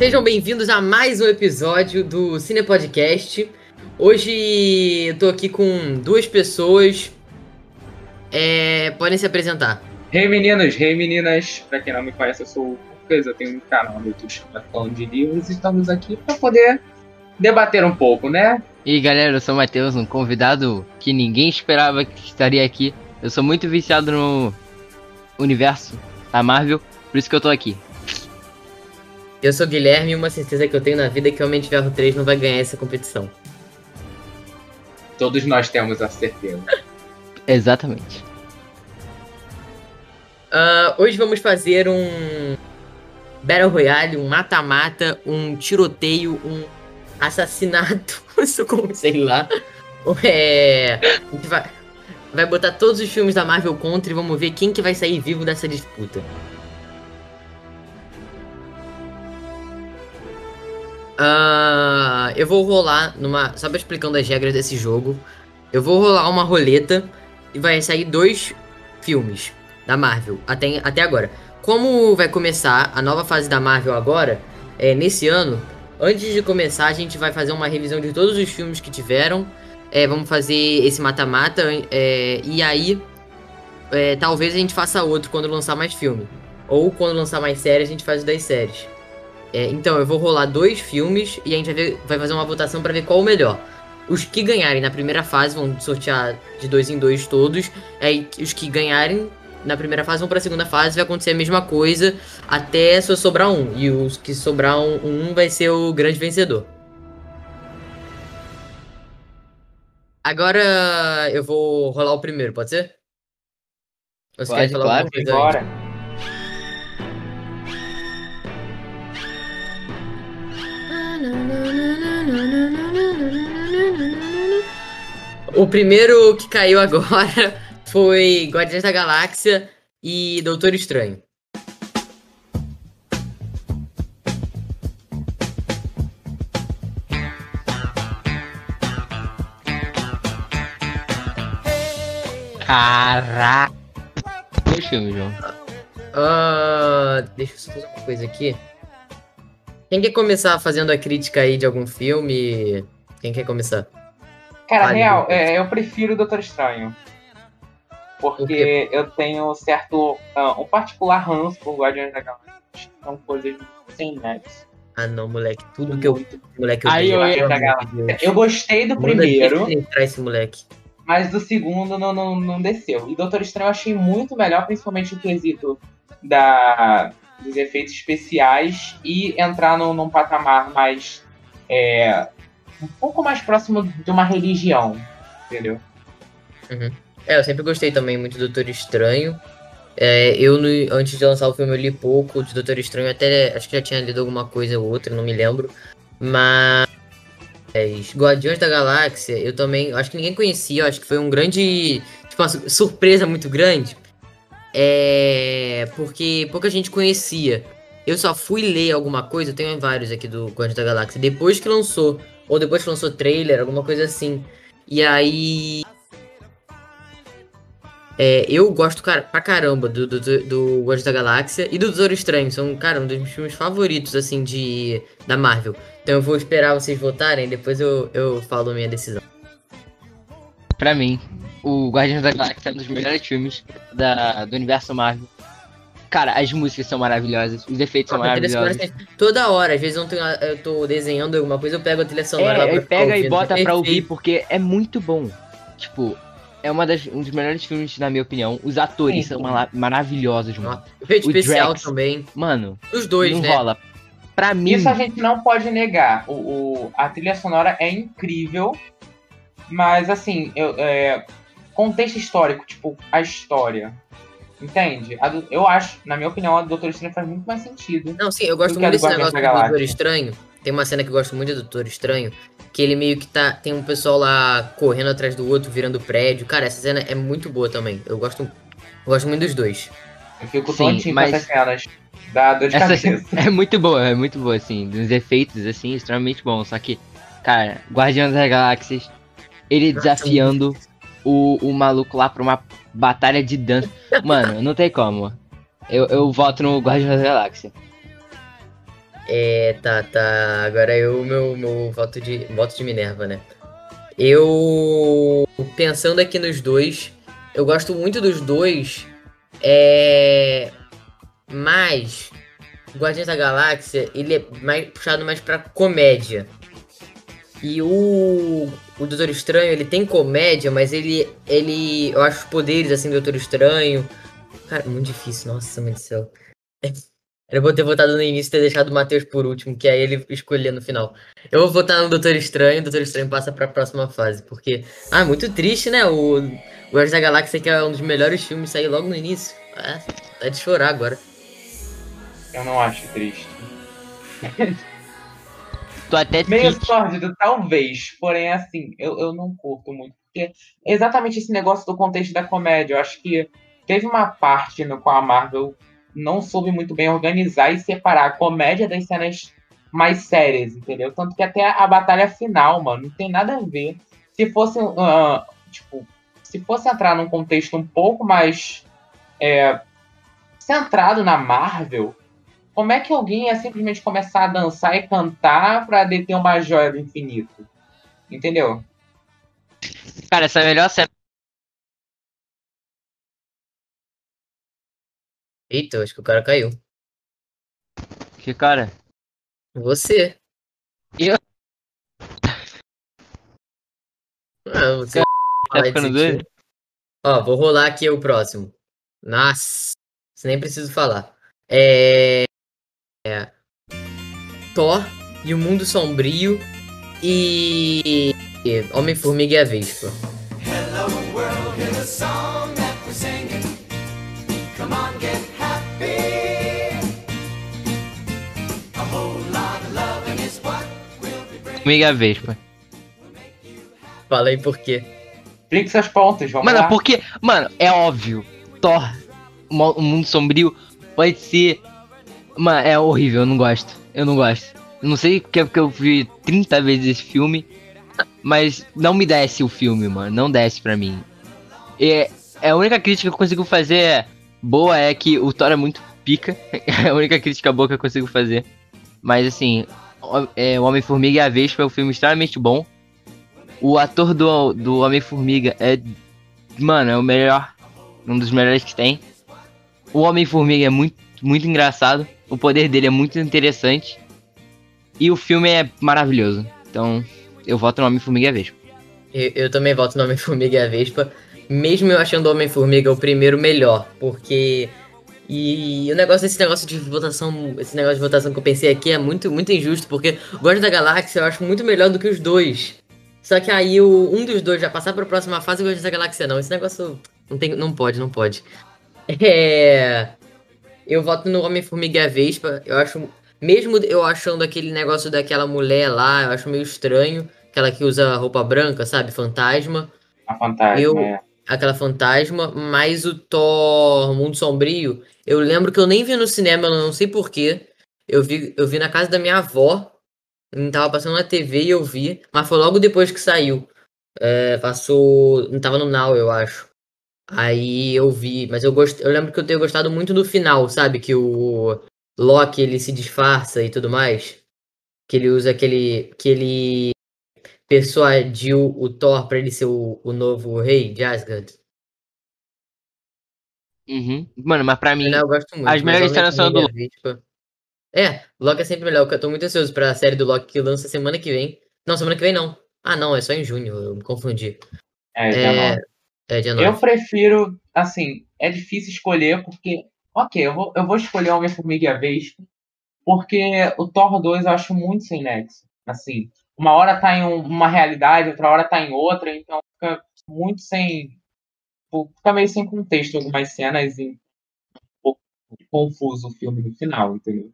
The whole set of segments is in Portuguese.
Sejam bem-vindos a mais um episódio do Cine Podcast. Hoje eu tô aqui com duas pessoas. É, podem se apresentar. Hey meninos, hey meninas, pra quem não me conhece, eu sou o Lucas, eu tenho um canal no YouTube chamado Falando de Livros e estamos aqui pra poder debater um pouco, né? E galera, eu sou o Matheus, um convidado que ninguém esperava que estaria aqui. Eu sou muito viciado no universo da Marvel, por isso que eu tô aqui. Eu sou o Guilherme e uma certeza que eu tenho na vida é que o Homem de Ferro 3 não vai ganhar essa competição. Todos nós temos a certeza. Exatamente. Uh, hoje vamos fazer um Battle Royale, um mata-mata, um tiroteio, um assassinato, isso como sei lá. É, a gente vai, vai botar todos os filmes da Marvel contra e vamos ver quem que vai sair vivo dessa disputa. Uh, eu vou rolar numa. Só explicando as regras desse jogo. Eu vou rolar uma roleta e vai sair dois filmes da Marvel até, até agora. Como vai começar a nova fase da Marvel agora, é, nesse ano, antes de começar, a gente vai fazer uma revisão de todos os filmes que tiveram. É, vamos fazer esse mata-mata. É, e aí, é, talvez a gente faça outro quando lançar mais filme. Ou quando lançar mais séries, a gente faz das séries. É, então, eu vou rolar dois filmes e a gente vai, ver, vai fazer uma votação para ver qual o melhor. Os que ganharem na primeira fase vão sortear de dois em dois todos. Aí os que ganharem na primeira fase vão para a segunda fase, vai acontecer a mesma coisa até só sobrar um. E os que sobrar um, um vai ser o grande vencedor. Agora eu vou rolar o primeiro, pode ser? Você pode, claro. Bora. O primeiro que caiu agora foi Guardiões da Galáxia e Doutor Estranho. Caraca! Que filme, João? Uh, deixa eu só fazer uma coisa aqui. Quem quer começar fazendo a crítica aí de algum filme? Quem quer começar? Cara, ah, real, é, eu prefiro o Doutor Estranho. Porque eu tenho certo. Uh, um particular ranço por Guardiões da Galáxia. São coisas sem nexo. Ah não, moleque. Tudo que eu. Moleque, eu, Aí, eu, eu, eu gostei do primeiro. Esse moleque. Mas do segundo não, não, não desceu. E Doutor Estranho eu achei muito melhor, principalmente o quesito da, dos efeitos especiais e entrar no, num patamar mais. É, um pouco mais próximo de uma religião, entendeu? Uhum. É, eu sempre gostei também muito do Doutor Estranho. É, eu, no, antes de lançar o filme, eu li pouco de Doutor Estranho, até acho que já tinha lido alguma coisa ou outra, não me lembro. Mas. Guardiões da Galáxia, eu também. Acho que ninguém conhecia, acho que foi um grande. Tipo, uma surpresa muito grande. É. Porque pouca gente conhecia. Eu só fui ler alguma coisa, eu tenho vários aqui do Guardiões da Galáxia, depois que lançou. Ou depois que lançou trailer, alguma coisa assim. E aí. É, eu gosto cara, pra caramba do, do, do Guardiões da Galáxia e do Doutor Estranho. São, cara, um dos meus filmes favoritos, assim, de, da Marvel. Então eu vou esperar vocês votarem, depois eu, eu falo minha decisão. Pra mim, o Guardiões da Galáxia é um dos melhores filmes da, do universo Marvel. Cara, as músicas são maravilhosas, os efeitos são maravilhosos. Toda hora, às vezes eu, tenho, eu tô desenhando alguma coisa, eu pego a trilha sonora é, lá pra pega e bota é pra ouvir, porque é muito bom. Tipo, é uma das, um dos melhores filmes, na minha opinião. Os atores Sim. são maravilhosos, mano. O efeito especial Drax, também. Mano, os dois, não né? rola. Pra mim. Isso a gente não pode negar. O, o a trilha sonora é incrível, mas assim, eu, é, contexto histórico, tipo, a história. Entende? Do, eu acho, na minha opinião, a Doutor Estranho faz muito mais sentido. Não, sim, eu gosto muito desse negócio do Doutor Estranho. Tem uma cena que eu gosto muito do Doutor Estranho, que ele meio que tá. Tem um pessoal lá correndo atrás do outro, virando prédio. Cara, essa cena é muito boa também. Eu gosto, eu gosto muito dos dois. Eu fico tontinho mas... com essas cenas. Dá dor de essa cabeça. É muito boa, é muito boa, assim. Dos efeitos, assim, extremamente bom. Só que, cara, Guardiões das Galáxias, ele desafiando o, o maluco lá pra uma batalha de dança. Mano, não tem como. Eu, eu voto no Guardiões da Galáxia. É, tá, tá. Agora eu, meu, meu voto de, voto de Minerva, né? Eu, pensando aqui nos dois, eu gosto muito dos dois, é... Mas, Guardiões da Galáxia, ele é mais puxado mais pra comédia. E o, o Doutor Estranho, ele tem comédia, mas ele, ele, eu acho os poderes, assim, do Doutor Estranho... Cara, muito difícil, nossa, mãe do céu. Era bom ter votado no início e ter deixado o Matheus por último, que aí ele escolhia no final. Eu vou votar no Doutor Estranho, o Doutor Estranho passa pra próxima fase, porque... Ah, muito triste, né? O Guardiões da Galáxia, que é um dos melhores filmes, sair logo no início. Ah, tá de chorar agora. Eu não acho triste. Tô até Meio triste. sórdido, talvez. Porém, assim, eu, eu não curto muito. Porque é exatamente esse negócio do contexto da comédia. Eu acho que teve uma parte no qual a Marvel não soube muito bem organizar e separar a comédia das cenas mais sérias, entendeu? Tanto que até a batalha final, mano, não tem nada a ver. Se fosse, uh, tipo, se fosse entrar num contexto um pouco mais é, centrado na Marvel, como é que alguém ia simplesmente começar a dançar e cantar pra deter uma joia do infinito? Entendeu? Cara, essa é a melhor cena. Eita, acho que o cara caiu. Que, cara. Você. Eu? Ah, você Tá ficando doido? Ó, vou rolar aqui o próximo. Nossa, nem preciso falar. É... é... Thor e o Mundo Sombrio e... e Homem-Formiga e a Vespa. Hello world, here's a song that we're singing. Come on, get happy. A whole lot of loving is what we'll be bringing. Comigo é a Vespa. Fala aí por quê. Explique seus pontos, vamos Mano, lá. porque. Mano, é óbvio. Thor, o mundo sombrio, pode ser. Mano, é horrível, eu não gosto. Eu não gosto. Não sei porque é porque eu vi 30 vezes esse filme. Mas não me desce o filme, mano. Não desce pra mim. E a única crítica que eu consigo fazer é- boa é que o Thor é muito pica. É a única crítica boa que eu consigo fazer. Mas assim, é, o Homem-Formiga e a Vespa é um filme extremamente bom. O ator do, do Homem-Formiga é. Mano, é o melhor. Um dos melhores que tem. O Homem-Formiga é muito, muito engraçado. O poder dele é muito interessante. E o filme é maravilhoso. Então, eu voto no Homem-Formiga e a Vespa. Eu, eu também voto no Homem-Formiga e a Vespa. Mesmo eu achando o Homem-Formiga o primeiro melhor. Porque. E o negócio desse negócio de votação. Esse negócio de votação que eu pensei aqui é muito, muito injusto. Porque Guardiões da Galáxia eu acho muito melhor do que os dois. Só que aí o, um dos dois já passar pra próxima fase e o Guardiões da Galáxia não. Esse negócio. Não, tem, não pode, não pode. É. Eu voto no Homem-Formiga e a Vespa. Eu acho. Mesmo eu achando aquele negócio daquela mulher lá, eu acho meio estranho. Aquela que usa roupa branca, sabe? Fantasma. A fantasma, Eu- é. Aquela fantasma. Mas o Thor Mundo Sombrio, eu lembro que eu nem vi no cinema, eu não sei porquê. Eu vi, eu vi na casa da minha avó. Não tava passando na TV e eu vi. Mas foi logo depois que saiu. É, passou. Não tava no Now, eu acho. Aí eu vi, mas eu gost... eu lembro que eu tenho gostado muito do final, sabe? Que o Loki ele se disfarça e tudo mais. Que ele usa aquele. Que ele persuadiu o Thor pra ele ser o, o novo rei de Asgard. Uhum. Mano, mas pra mim. Eu gosto muito. as melhores cenas são do a Vespa- É, Loki é sempre melhor. Eu tô muito ansioso pra série do Loki que lança semana que vem. Não, semana que vem não. Ah, não, é só em junho, eu me confundi. É, dia É, Eu 9. prefiro, assim, é difícil escolher, porque, ok, eu vou, eu vou escolher Homem-Formiga e a Vespa, porque o Thor 2 eu acho muito sem nexo. Assim, uma hora tá em um- uma realidade, outra hora tá em outra, então fica muito sem. Fica meio sem contexto algumas cenas e um pouco confuso o filme no final, entendeu?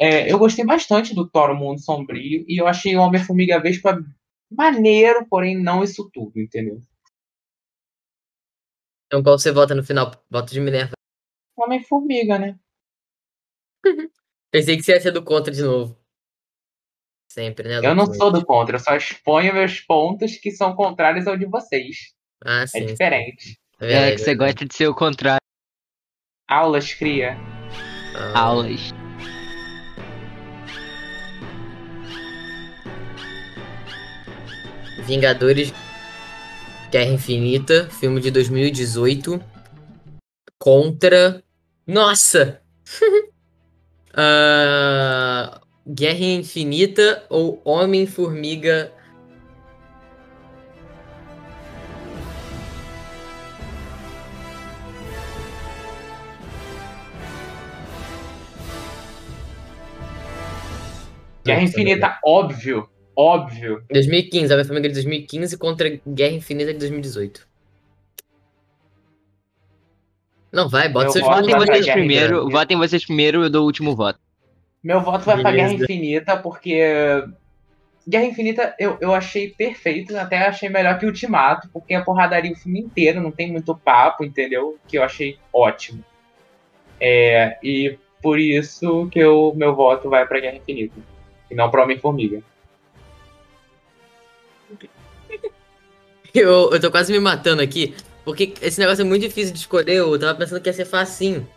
É, eu gostei bastante do Thor o Mundo Sombrio e eu achei o Homem-Formiga Vespa maneiro, porém não isso tudo, entendeu? Então qual você vota no final? Voto de Minerva. Homem-Formiga, né? Pensei que você ia ser do contra de novo. Sempre, né? Eu não sou do contra, eu só exponho meus pontos que são contrários ao de vocês. Ah, é sim. É diferente. É, é que você gosta de ser o contrário. Aulas, cria. Ah. Aulas. Vingadores Guerra Infinita, filme de 2018. Contra. Nossa! Ah, Guerra Infinita ou Homem-Formiga. Guerra Infinita, óbvio. Óbvio. 2015, Homem-Formiga de 2015 contra Guerra Infinita de 2018. Não, vai, bota Eu seus voto votos Votem vocês Guerra primeiro, Infinita. votem vocês primeiro, eu dou o último voto. Meu voto vai pra Guerra Beleza. Infinita, porque. Guerra Infinita eu, eu achei perfeito, até achei melhor que Ultimato, porque a porradaria o filme inteiro, não tem muito papo, entendeu? Que eu achei ótimo. É, e por isso que o meu voto vai pra Guerra Infinita. E não pra Homem-Formiga. Eu, eu tô quase me matando aqui, porque esse negócio é muito difícil de escolher. Eu tava pensando que ia ser facinho.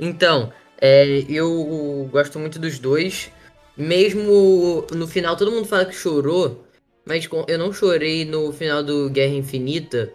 Então, é, eu gosto muito dos dois. Mesmo no final, todo mundo fala que chorou, mas eu não chorei no final do Guerra Infinita.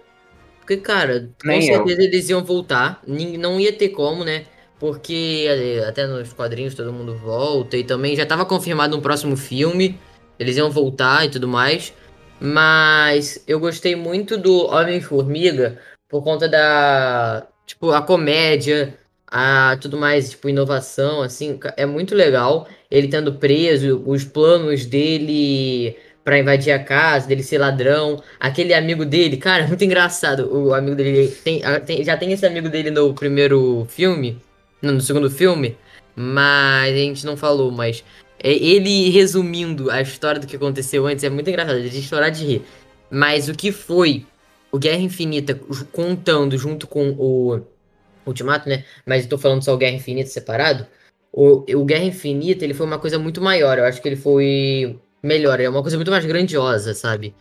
Porque, cara, com Nem eu. certeza eles iam voltar. Não ia ter como, né? Porque é, até nos quadrinhos todo mundo volta. E também já tava confirmado um próximo filme. Eles iam voltar e tudo mais. Mas eu gostei muito do Homem-Formiga por conta da, tipo, a comédia, a tudo mais, tipo, inovação, assim, é muito legal. Ele tendo preso, os planos dele pra invadir a casa, dele ser ladrão, aquele amigo dele, cara, é muito engraçado. O amigo dele tem, tem- já tem esse amigo dele no primeiro filme, no, segundo filme, mas a gente não falou, mas ele resumindo a história do que aconteceu antes é muito engraçado, é de chorar de rir. Mas o que foi o Guerra Infinita contando junto com o Ultimato, né? Mas eu tô falando só o Guerra Infinita separado. O, o Guerra Infinita, ele foi uma coisa muito maior. Eu acho que ele foi melhor, é uma coisa muito mais grandiosa, sabe?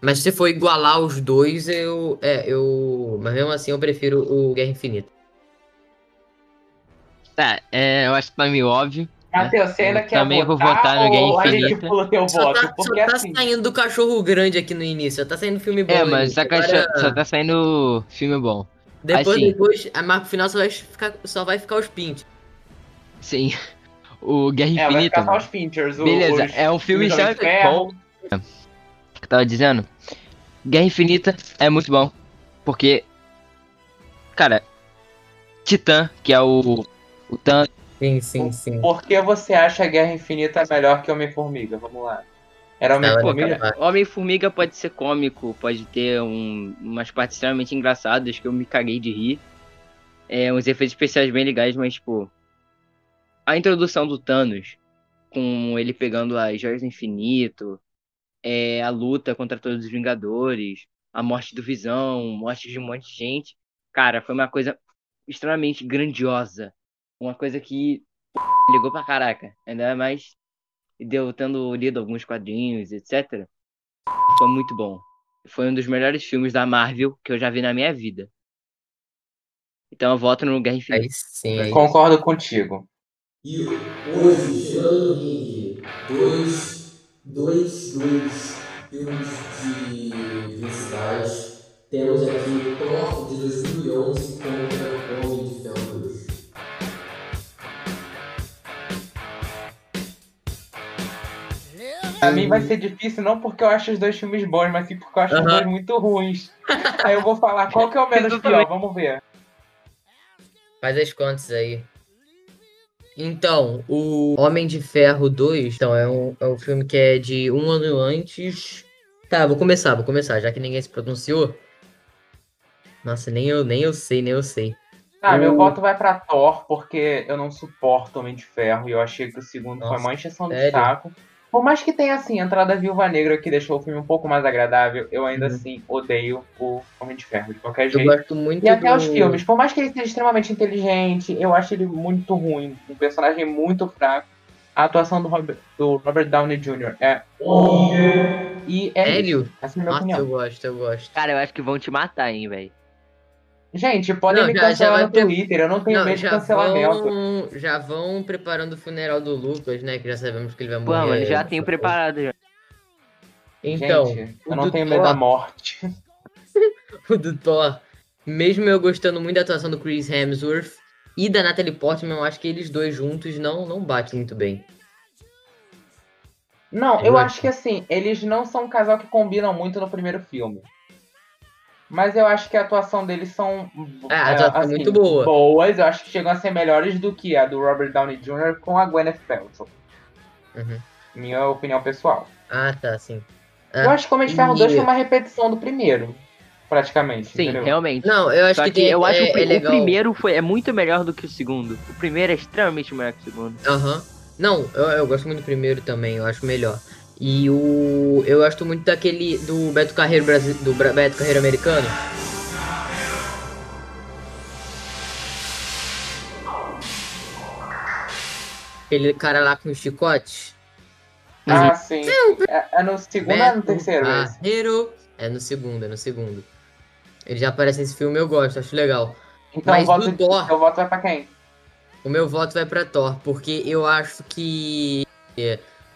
Mas se for igualar os dois, eu. É, eu. Mas mesmo assim eu prefiro o Guerra Infinita. Tá, é, eu acho que tá meio óbvio. Matheus, você ainda Eu quer também vou votar, votar no Guerra Infinita. pula teu Só voto? tá, só tá assim, saindo do cachorro grande aqui no início, só tá saindo filme bom. É, mas caixa- Agora, só tá saindo filme bom. depois, assim. depois, a marca final só vai ficar, só vai ficar os pintos. Sim. O Guerra é, vai Infinita. ficar só os Pinchers. o- Beleza, os é um filme filmes do Homem sabe de Ferro. bom. que eu tava dizendo? Guerra Infinita é muito bom. Porque. Cara. Titã, que é o. O Thanos. Sim, sim, sim. Por que você acha a Guerra Infinita melhor que Homem-Formiga? Vamos lá. Era Homem-Formiga? Homem-Formiga pode ser cômico, pode ter um- umas partes extremamente engraçadas que eu me caguei de rir. É, uns efeitos especiais bem legais, mas, tipo. A introdução do Thanos, com ele pegando as joias do infinito, é, a luta contra todos os Vingadores, a morte do Visão, morte de um monte de gente. Cara, foi uma coisa extremamente grandiosa. Uma coisa que ligou pra caraca. Ainda mais deu tendo lido alguns quadrinhos, etc. Foi muito bom. Foi um dos melhores filmes da Marvel que eu já vi na minha vida. Então eu voto no Guerra Infinita. Aí sim, aí. Concordo contigo. E hoje, chegando no ringue, dois, dois, dois filmes de principais. Temos aqui Thor de 2011 contra Homem de Ferro Pra mim vai ser difícil, não porque eu acho os dois filmes bons, mas sim porque eu acho os Aham. dois muito ruins. Aí eu vou falar qual que é o menos pior, vamos ver. Faz as contas aí. Então, o Homem de Ferro 2, então, é um, é um filme que é de um ano antes. Tá, vou começar, vou começar, já que ninguém se pronunciou. Nossa, nem eu, nem eu sei, nem eu sei. Ah, meu O- voto vai pra Thor, porque eu não suporto Homem de Ferro e eu achei que o segundo foi Nossa, uma encheção de saco. Por mais que tenha, assim, a entrada da Viúva Negra que deixou o filme um pouco mais agradável, eu ainda Uhum. assim odeio o Homem de Ferro, de qualquer Eu jeito. gosto muito E até do... os filmes, por mais que ele seja extremamente inteligente, eu acho ele muito ruim. Um personagem muito fraco. A atuação do Robert, do Robert Downey Jr. é horrível. E é. Sério? Essa é a minha Nossa, opinião. eu gosto, eu gosto. Cara, eu acho que vão te matar, hein, velho. Gente, podem Não, me já- já cancelar vai no ter- Twitter, eu não tenho Não, medo de já cancelamento. vão, já vão preparando o funeral do Lucas, né? Que já sabemos que ele vai morrer. mano, já tenho preparado já. Então, Gente, o eu não tenho medo Thor- da morte. o do Thor, mesmo eu gostando muito da atuação do Chris Hemsworth e da Natalie Portman, eu acho que eles dois juntos não, não batem muito bem. Não, Eu acho que assim, eles não são um casal que combinam muito no primeiro filme. Mas eu acho que a atuação deles são. É, a atuação é muito boa. Boas, eu acho que chegam a ser melhores do que a do Robert Downey Jr. com a Gwyneth Paltrow. Uhum. Minha opinião pessoal. Ah, tá, sim. É. Eu acho que Homem de Ferro E- 2 foi uma repetição do primeiro. Praticamente. Sim, entendeu? realmente. Não, eu acho Só que, que, tem- eu acho é, que é o primeiro foi, é muito melhor do que o segundo. O primeiro é extremamente melhor que o segundo. Aham. Não, eu, eu gosto muito do primeiro também, eu acho melhor. E o. Eu gosto muito daquele. do Beto Carreiro Brasi- do Beto Carreiro americano. Aquele cara lá com os chicotes. Ah, sim. É, é no segundo ou é no Beto terceiro esse? Carreiro. É no segundo, é no segundo. Ele já aparece nesse filme, eu gosto, acho legal. Então Mas o voto, do Thor- seu voto vai pra quem? O meu voto vai pra Thor, porque eu acho que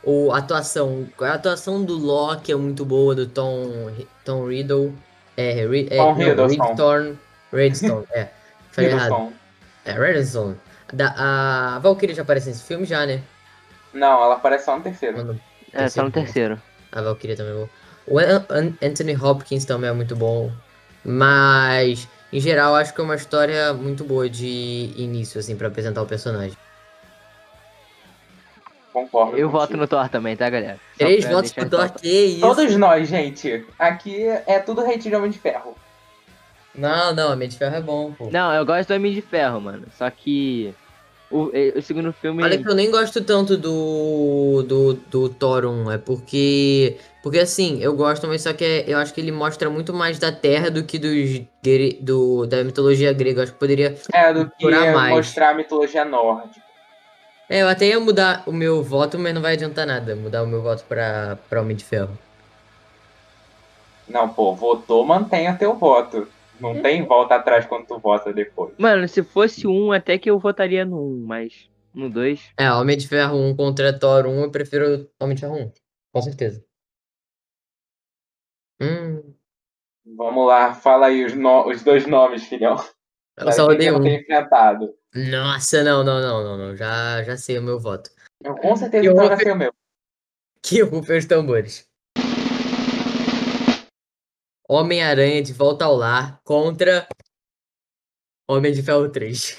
é, o, a atuação, a atuação do Loki é muito boa, do Tom, Tom Riddle. É, Ri- é, Tom não, Hiddleston. Redstone. Redstone, é. Falei errado. É, Redstone. Da, a Valkyrie já aparece nesse filme já, né? Não, ela aparece só no terceiro. Quando- É, só no Terceiro. terceiro. A Valkyrie também é boa. O An- An- Anthony Hopkins também é muito bom. Mas, em geral, acho que é uma história muito boa de início, assim, pra apresentar o personagem. Concordo. Eu voto no Thor também, tá, galera? Só Três votos pro Thor, que isso? Todos nós, gente. Aqui é tudo hate de Homem de Ferro. Não, não, Homem de Ferro é bom, pô. Não, eu gosto do Homem de Ferro, mano. Só que. O, o segundo filme. Olha que eu nem gosto tanto do, do, do Thor 1, é porque... Porque assim, eu gosto, mas só que é- eu acho que ele mostra muito mais da Terra do que dos, do, da mitologia grega. Eu acho que poderia... É, do que mais. mostrar a mitologia nórdica. É, eu até ia mudar o meu voto, mas não vai adiantar nada mudar o meu voto pra, pra Homem de Ferro. Não, pô, votou, mantenha teu voto. Não tem volta atrás quando tu vota depois. Mano, se fosse um, até que eu votaria no 1, mas no 2. É, Homem de Ferro 1 contra Thor 1, eu prefiro Homem de Ferro 1. Com certeza. Hum, Vamos lá, fala aí os, no- os dois nomes, filhão. Eu só eu um. enfrentado. Nossa, não, não, não, não, não. Já, já sei o meu voto. Eu com certeza Eu vou ser o meu. Que rufem os tambores. Homem-Aranha de volta ao lar contra Homem de Ferro 3.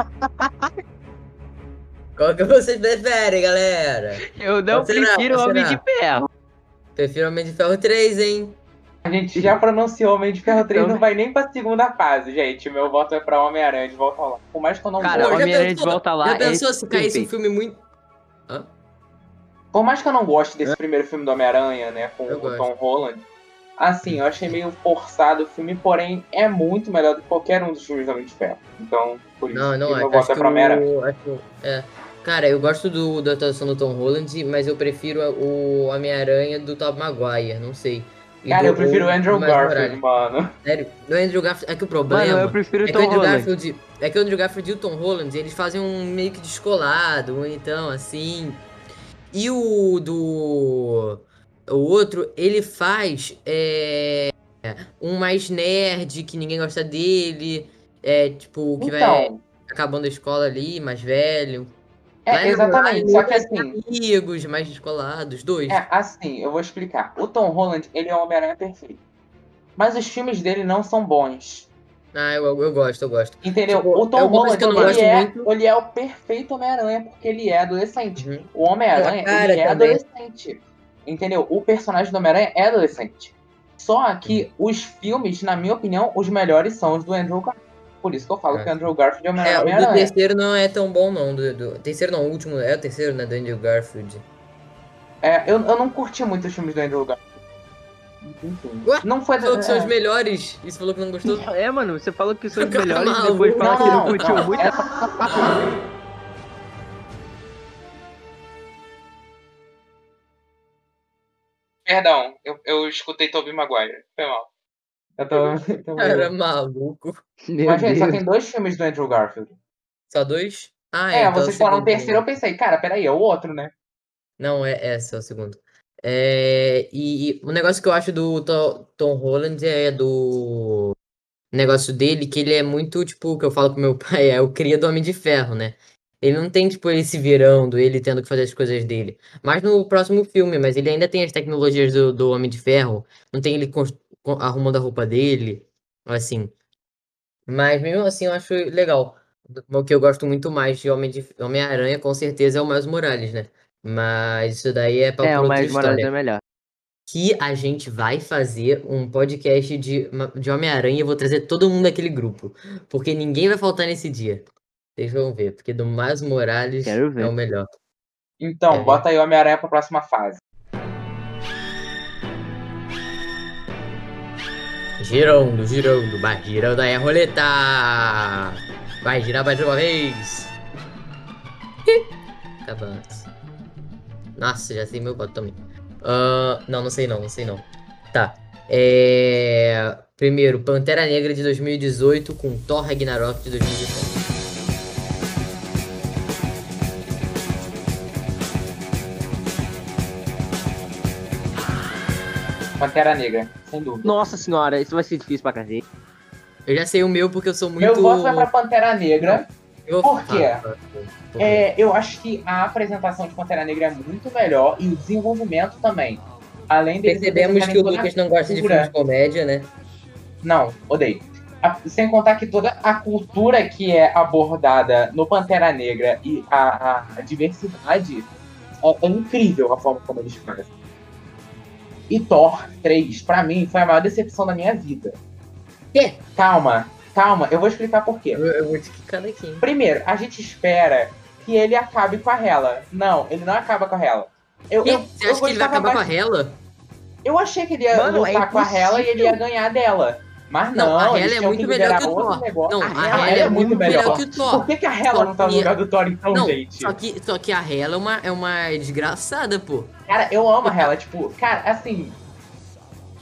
Qual que vocês preferem, galera? Eu não prefiro Qual Homem de Ferro. Prefiro Homem de Ferro 3, hein? A gente já pronunciou Homem de Ferro 3, Então- não vai nem pra segunda fase, gente. Meu voto é pra Homem-Aranha de volta lar. Por mais que eu não Cara, goste. Homem-Aranha de volta lá Já é pensou se caísse um filme muito. Por mais que eu não goste desse primeiro filme do Homem-Aranha, né? Com Eu o gosto. Tom Holland. Assim, eu achei meio forçado o filme, porém é muito melhor do que qualquer um dos filmes do Homem de Ferro. Então, por isso Não, não é. meu Acho voto é que pra Homem-Aranha. é. Cara, eu gosto do, da atuação do Tom Holland, mas eu prefiro o Homem-Aranha do Tom Maguire, não sei. E Cara, eu prefiro o Andrew Garfield, mano. Sério, do Andrew Garfield. É que o problema. Mano, eu prefiro é o o Tom Andrew Holland. Garfield. É que o Andrew Garfield e o Tom Holland, eles fazem um meio que descolado, bonitão, assim. E o do. O outro, ele faz é, um mais nerd, que ninguém gosta dele. É, tipo, que vai Então, acabando a escola ali, mais velho. É Vai exatamente. Só que e assim, Amigos, mais descolados, dois. é assim, eu vou explicar. O Tom Holland, ele é o Homem-Aranha perfeito. Mas os filmes dele não são bons. Ah, eu, eu gosto, eu gosto. Entendeu? Tipo, o é Tom eu Holland, ele é, muito. ele é o perfeito Homem-Aranha, porque ele é adolescente. Uhum. O Homem-Aranha, ele é também. adolescente. Entendeu? O personagem do Homem-Aranha é adolescente. Só que os filmes, na minha opinião, os melhores são os do Andrew Garfield. Por isso que eu falo É. que o Andrew Garfield é o melhor É, o terceiro não é tão bom, não. Do, do- terceiro não, o último é o terceiro, né? Do Andrew Garfield. É, eu, eu não curti muito os filmes do Andrew Garfield. Enfim. Ué, Não foi. Você falou que são é. os melhores. E você falou que não gostou? É, mano, você falou que são os melhores e depois fala que não curtiu não, muito. é- Perdão, eu, eu escutei Tobey Maguire. Foi mal. Eu tô. tô Cara, maluco. Meu Mas, gente, só tem dois filmes do Andrew Garfield. Só dois? Ah, É, é vocês falaram o terceiro, eu pensei, cara, peraí, é o outro, né? Não, é esse é o segundo. É, e, e o negócio que eu acho do To- Tom Holland é do negócio dele, que ele é muito, tipo, o que eu falo pro meu pai, é o cria do Homem de Ferro, né? Ele não tem, tipo, ele se virando, ele tendo que fazer as coisas dele. Mas no próximo filme, mas ele ainda tem as tecnologias do, do Homem de Ferro, não tem ele arrumando a roupa dele, assim. Mas mesmo assim eu acho legal. O que eu gosto muito mais de Homem de Homem-Aranha, com certeza, é o Miles Morales, né? Mas isso daí é pra É, por o outra mais Morales história. é melhor. Que a gente vai fazer um podcast de, de Homem-Aranha e eu vou trazer todo mundo daquele grupo. Porque ninguém vai faltar nesse dia. Vocês vão ver, porque do Miles Morales Quero ver. é o melhor. Então, É. bota aí o Homem-Aranha pra próxima fase. Girando, girando, vai girando aí a roleta. Vai girar mais uma vez. Acabando. Nossa, já sei meu voto também. Ah, não, não sei não, não sei não. Tá. É... Primeiro, Pantera Negra de 2018 com Thor Ragnarok de 2019. Pantera Negra, sem dúvida. Nossa senhora, isso vai ser difícil pra cacete. Eu já sei o meu porque eu sou muito. Meu voto vai pra Pantera Negra. Eu Por quê? Ah? É, eu acho que a apresentação de Pantera Negra é muito melhor e o desenvolvimento também. Além deles Percebemos que o Lucas não gosta de filmes de comédia, né? Não, odeio. A- sem contar que toda a cultura que é abordada no Pantera Negra e a, a- a diversidade é, é incrível a forma como eles fazem. E Thor 3, pra mim, foi a maior decepção da minha vida. Quê? Calma, calma, eu vou explicar por quê. Eu, eu vou te quicar daqui, hein? Primeiro, a gente espera que ele acabe com a Hela. Não, ele não acaba com a Hela. Eu, eu, Você eu acha que ele vai acabar com a Hela? Eu achei que ele ia Mano, é lutar com a Hela e ele ia ganhar dela. Mas não, Não, a Hela é tinham muito melhor que o Thor. negócio. Não, a Hela é muito melhor. que o Thor. Por que, que a Hela não tá no lugar do Thor então, Não, gente? Só que, só que a Hela é uma, é uma desgraçada, pô. Cara, eu amo a Hela, tipo, cara, assim.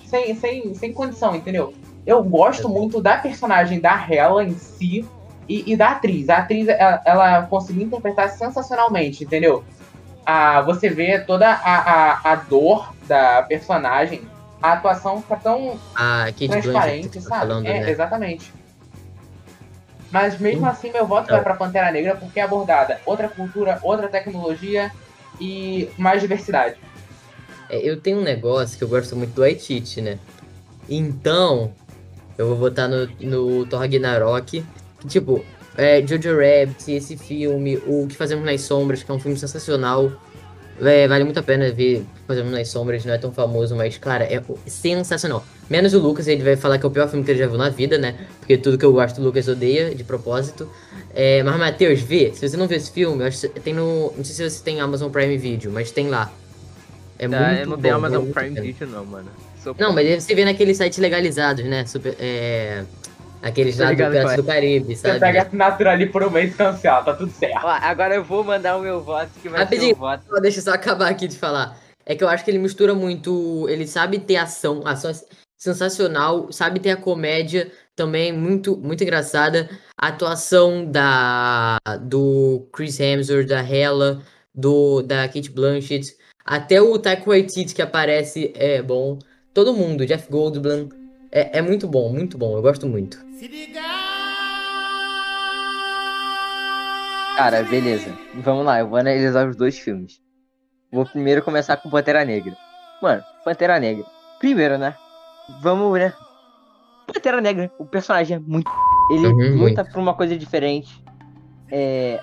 Sem, sem, sem condição, entendeu? Eu gosto sei. muito da personagem da Hela em si e, e da atriz. A atriz, ela, ela conseguiu interpretar sensacionalmente, entendeu? Ah, você vê toda a, a, a dor da personagem, a atuação fica tão A Kate Blanchett transparente, sabe? falando, é, né? exatamente. Mas mesmo assim, meu voto Então. vai pra Pantera Negra porque é abordada outra cultura, outra tecnologia e mais diversidade. É, eu tenho um negócio que eu gosto muito do Waititi, né? Então, eu vou votar no, no Thor Ragnarok. Que, tipo, é, Jojo Rabbit, esse filme, O Que Fazemos nas Sombras, que é um filme sensacional. É, vale muito a pena ver O Que Fazemos nas Sombras, não é tão famoso, mas, cara, é sensacional. Menos o Lucas, ele vai falar que é o pior filme que ele já viu na vida, né? Porque tudo que eu gosto o Lucas odeia, de propósito. É, mas, Matheus, vê. Se você não viu esse filme, eu acho que tem no. Não sei se você tem Amazon Prime Video, mas tem lá. É Tá, muito eu não bom, tenho Amazon Prime. Video não, mano. Sou Não, mas você vê naqueles sites legalizados, né? Super, é, aqueles lá do ligado Piratas do Caribe, Você sabe? pega a assinatura ali por um mês e cancela, tá tudo certo. Ó, agora eu vou mandar o meu voto, que vai Rapidinho. ser o voto. Só Deixa eu só acabar aqui de falar. É que eu acho que ele mistura muito. Ele sabe ter ação, ação é sensacional, sabe ter a comédia também muito, muito engraçada. A atuação da do Chris Hemsworth, da Hela, do da Kate Blanchett, até o Taika Waititi que aparece é bom. Todo mundo, Jeff Goldblum, é, é muito bom, muito bom. Eu gosto muito. Cara, beleza. Vamos lá, eu vou analisar os dois filmes. Vou primeiro começar com Pantera Negra. Mano, Pantera Negra. Primeiro, né? Vamos, né? Pantera Negra, o personagem é muito. Ele Uhum, luta por uma coisa diferente. É.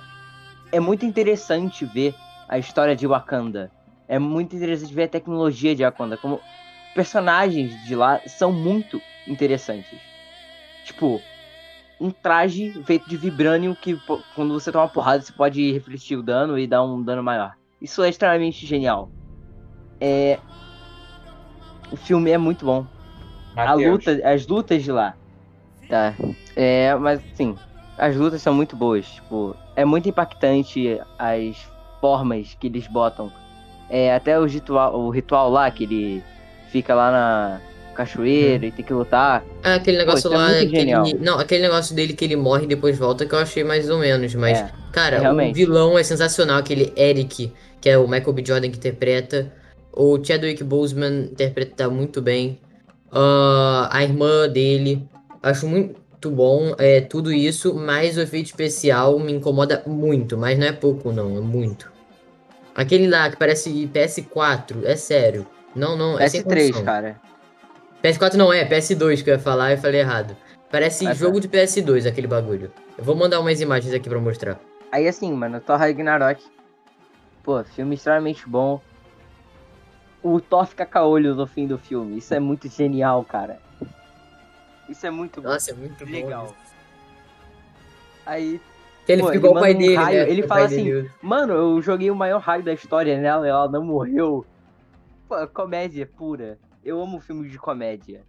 É muito interessante ver a história de Wakanda. É muito interessante ver a tecnologia de Wakanda. Como personagens de lá são muito interessantes. Tipo, um traje feito de vibrânio que quando você toma uma porrada você pode refletir o dano e dar um dano maior. Isso é extremamente genial. É... O filme é muito bom. A Mateus. luta, as lutas de lá. Tá. É, mas sim, as lutas são muito boas. Tipo, é muito impactante as formas que eles botam. É, até o ritual, o ritual lá que ele fica lá na cachoeira e tem que lutar. É aquele negócio isso é lá. muito que genial. ele- Não, aquele negócio dele que ele morre e depois volta que eu achei mais ou menos. Mas, É, cara, o realmente. vilão é sensacional. Aquele Eric, que é o Michael B. Jordan que interpreta. O Chadwick Boseman interpreta muito bem. Ah, a irmã dele. Acho muito bom é, tudo isso. Mas o efeito especial me incomoda muito. Mas não é pouco, não. É muito. Aquele lá que parece PS4. É sério. Não, não. É sem S3, condição. cara. PS4 não é, PS2 que eu ia falar e falei errado. Parece tá. jogo de PS2 aquele bagulho. Eu vou mandar umas imagens aqui pra mostrar. Aí assim, mano, Thor Ragnarok. Pô, filme extremamente bom. O Thor fica caolho no fim do filme. Isso é muito genial, cara. Isso é muito bom. Nossa, é muito bom. legal. isso. Aí, Que ele Pô, fica igual o pai um dele, raio, né? ele O fala pai dele- mano, eu joguei o maior raio da história nela e ela não morreu. Pô, comédia pura. Eu amo filmes de comédia.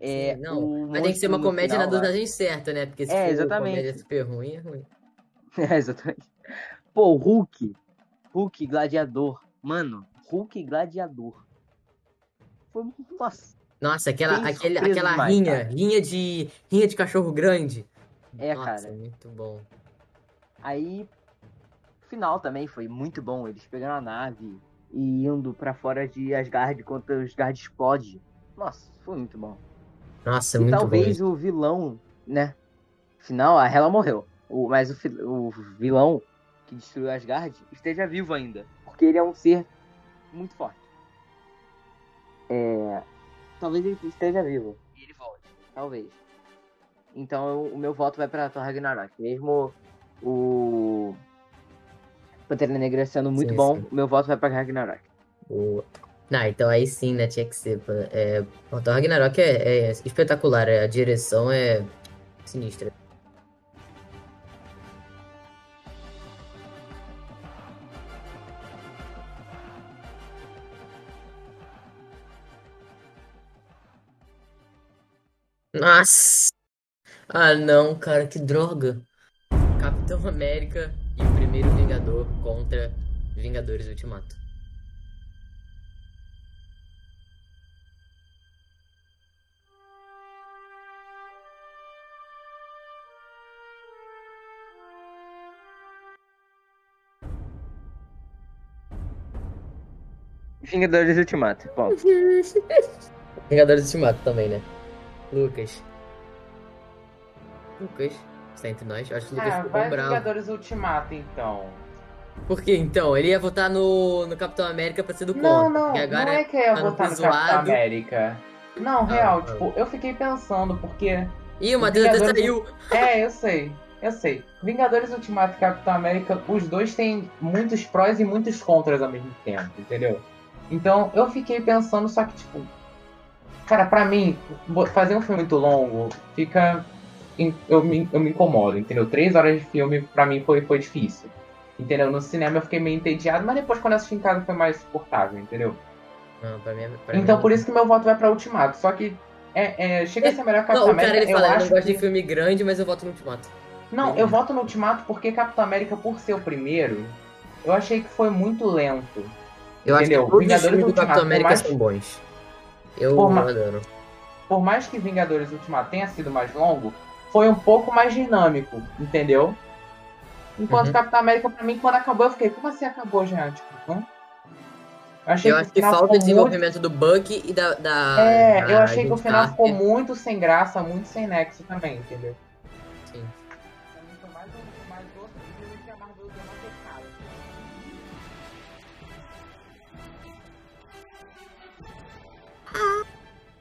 É, Sim, não, Mas tem que ser uma comédia na final lá- dosagem certa, né? Porque se É, for exatamente. comédia super ruim, é ruim. É, exatamente. Pô, Hulk. Hulk Gladiador. Mano, Hulk Gladiador. Foi, nossa. Nossa, aquela, aquele, aquela demais, rinha, cara. rinha de. rinha de cachorro grande. É, Nossa, cara. muito bom. Aí, o final também foi muito bom. Eles pegando a nave e indo pra fora de Asgard enquanto Asgard explode. Nossa, foi muito bom. Nossa, e muito bom. talvez isso. o vilão, né? Final, a Hela morreu. O, mas o, o vilão que destruiu Asgard esteja vivo ainda. Porque ele é um ser muito forte. É. Talvez ele esteja vivo. E ele volte. Talvez. Então eu- o meu voto vai pra Thor Ragnarok. Mesmo o. Pantera Negra sendo muito Sim, bom, sim. meu voto vai pra Ragnarok. Boa. Não, então aí sim, né? Tinha que ser. É, o Thor Ragnarok é, é espetacular. A direção é sinistra. Nossa! Ah não, cara, que droga! Capitão América e o primeiro Vingador contra Vingadores Ultimato. Vingadores Ultimato. Bom, Vingadores Ultimato também, né? Lucas. Lucas, está entre nós? Acho que o Lucas Ah, ficou vai bravo. Vingadores Ultimato, então. Por quê, então? Ele ia votar no, no Capitão América pra ser do Não, contra. não, agora não é que ia tá votar no Capitão zoado. América. Não, Ah, real, ah. tipo, eu fiquei pensando, porque. Ih, o Matheus até saiu. É, eu sei, eu sei. Vingadores Ultimato e Capitão América, os dois têm muitos prós e muitos contras ao mesmo tempo, entendeu? Então eu fiquei pensando, só que, tipo. Cara, pra mim, fazer um filme muito longo fica. Eu me, eu me incomodo, entendeu? Três horas de filme, pra mim, foi, foi difícil. Entendeu? No cinema eu fiquei meio entediado, mas depois quando eu assisti em casa foi mais suportável, entendeu? Não, pra mim, é- pra mim Então não. por isso que meu voto vai pra Ultimato. Só que é, é, chega a ser melhor que Não, Capitão o cara América. ele fala, eu eu não acho gosto que... de filme grande, mas eu voto no Ultimato. Não, eu voto no Ultimato porque Capitão América, por ser o primeiro, eu achei que foi muito lento. Eu acho Entendeu? que todos os Vingadores filmes do Ultimato, Capitão América mais- são bons. Eu Por ma-. Por mais que Vingadores Ultimato tenha sido mais longo, foi um pouco mais dinâmico, entendeu? Enquanto Uhum. Capitão América, pra mim, quando acabou, eu fiquei, como assim acabou já? Tipo, hã? Eu achei Eu que acho o que falta ficou desenvolvimento do Bucky e da. da É, da eu achei que o final ficou muito sem graça, muito sem nexo também, entendeu? Sim.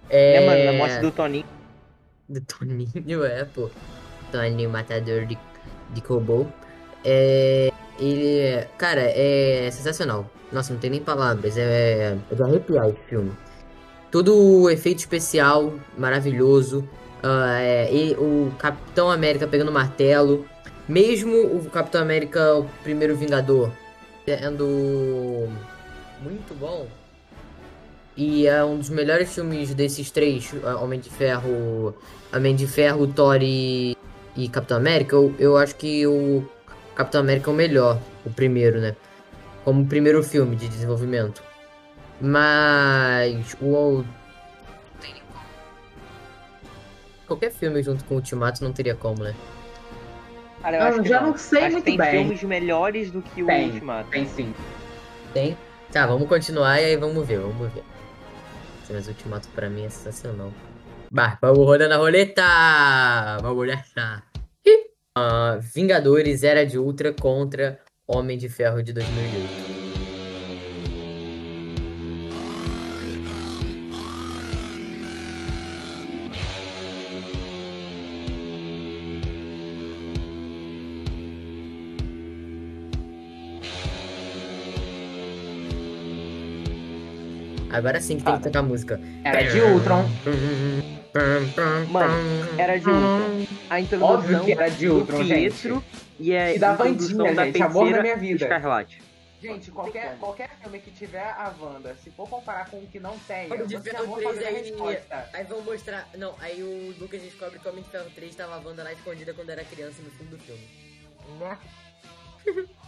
É, né, mano? Na morte do Toninho. Do Toninho, é, pô. Toninho, matador de, de Kobo. É. Ele. é- Cara, é sensacional. Nossa, não tem nem palavras. É. É de arrepiar esse filme. Todo o efeito especial maravilhoso. ah, é, e o Capitão América pegando martelo. Mesmo o Capitão América, o primeiro Vingador, sendo muito bom. E é um dos melhores filmes desses três, Homem de Ferro, Homem de Ferro, Thor e, e Capitão América. Eu, eu acho que o Capitão América é o melhor, o primeiro, né? Como o primeiro filme de desenvolvimento. Mas o. Não tem qualquer filme junto com o Ultimato não teria como, né? Cara, eu Eu acho que já não sei Acho muito tem bem. filmes melhores do que o Tem. Ultimato. Tem sim. Tem? Tá, vamos continuar e aí vamos ver, vamos ver. Mas Ultimato pra mim é sensacional. Bah, vamos rodando a roleta! Vamos nessa! Ih! Ah, Vingadores Era de Ultra contra Homem de Ferro de 2008. Agora sim que tem que tocar a música. Era de Ultron. Mano, era de Ultron. A introdução Óbvio que era de do Ultron, gente. Pietro e a E da Wandinha, da gente, amor da minha vida. Escarlate. Gente, qualquer, qualquer filme que tiver a Wanda, se for comparar com o que não tem, Homem de Ferro já vou 3 fazer a aí. Aí vão mostrar. Não, aí o Lucas descobre que o Homem de Ferro 3 tava a Wanda lá escondida quando era criança no fundo do filme.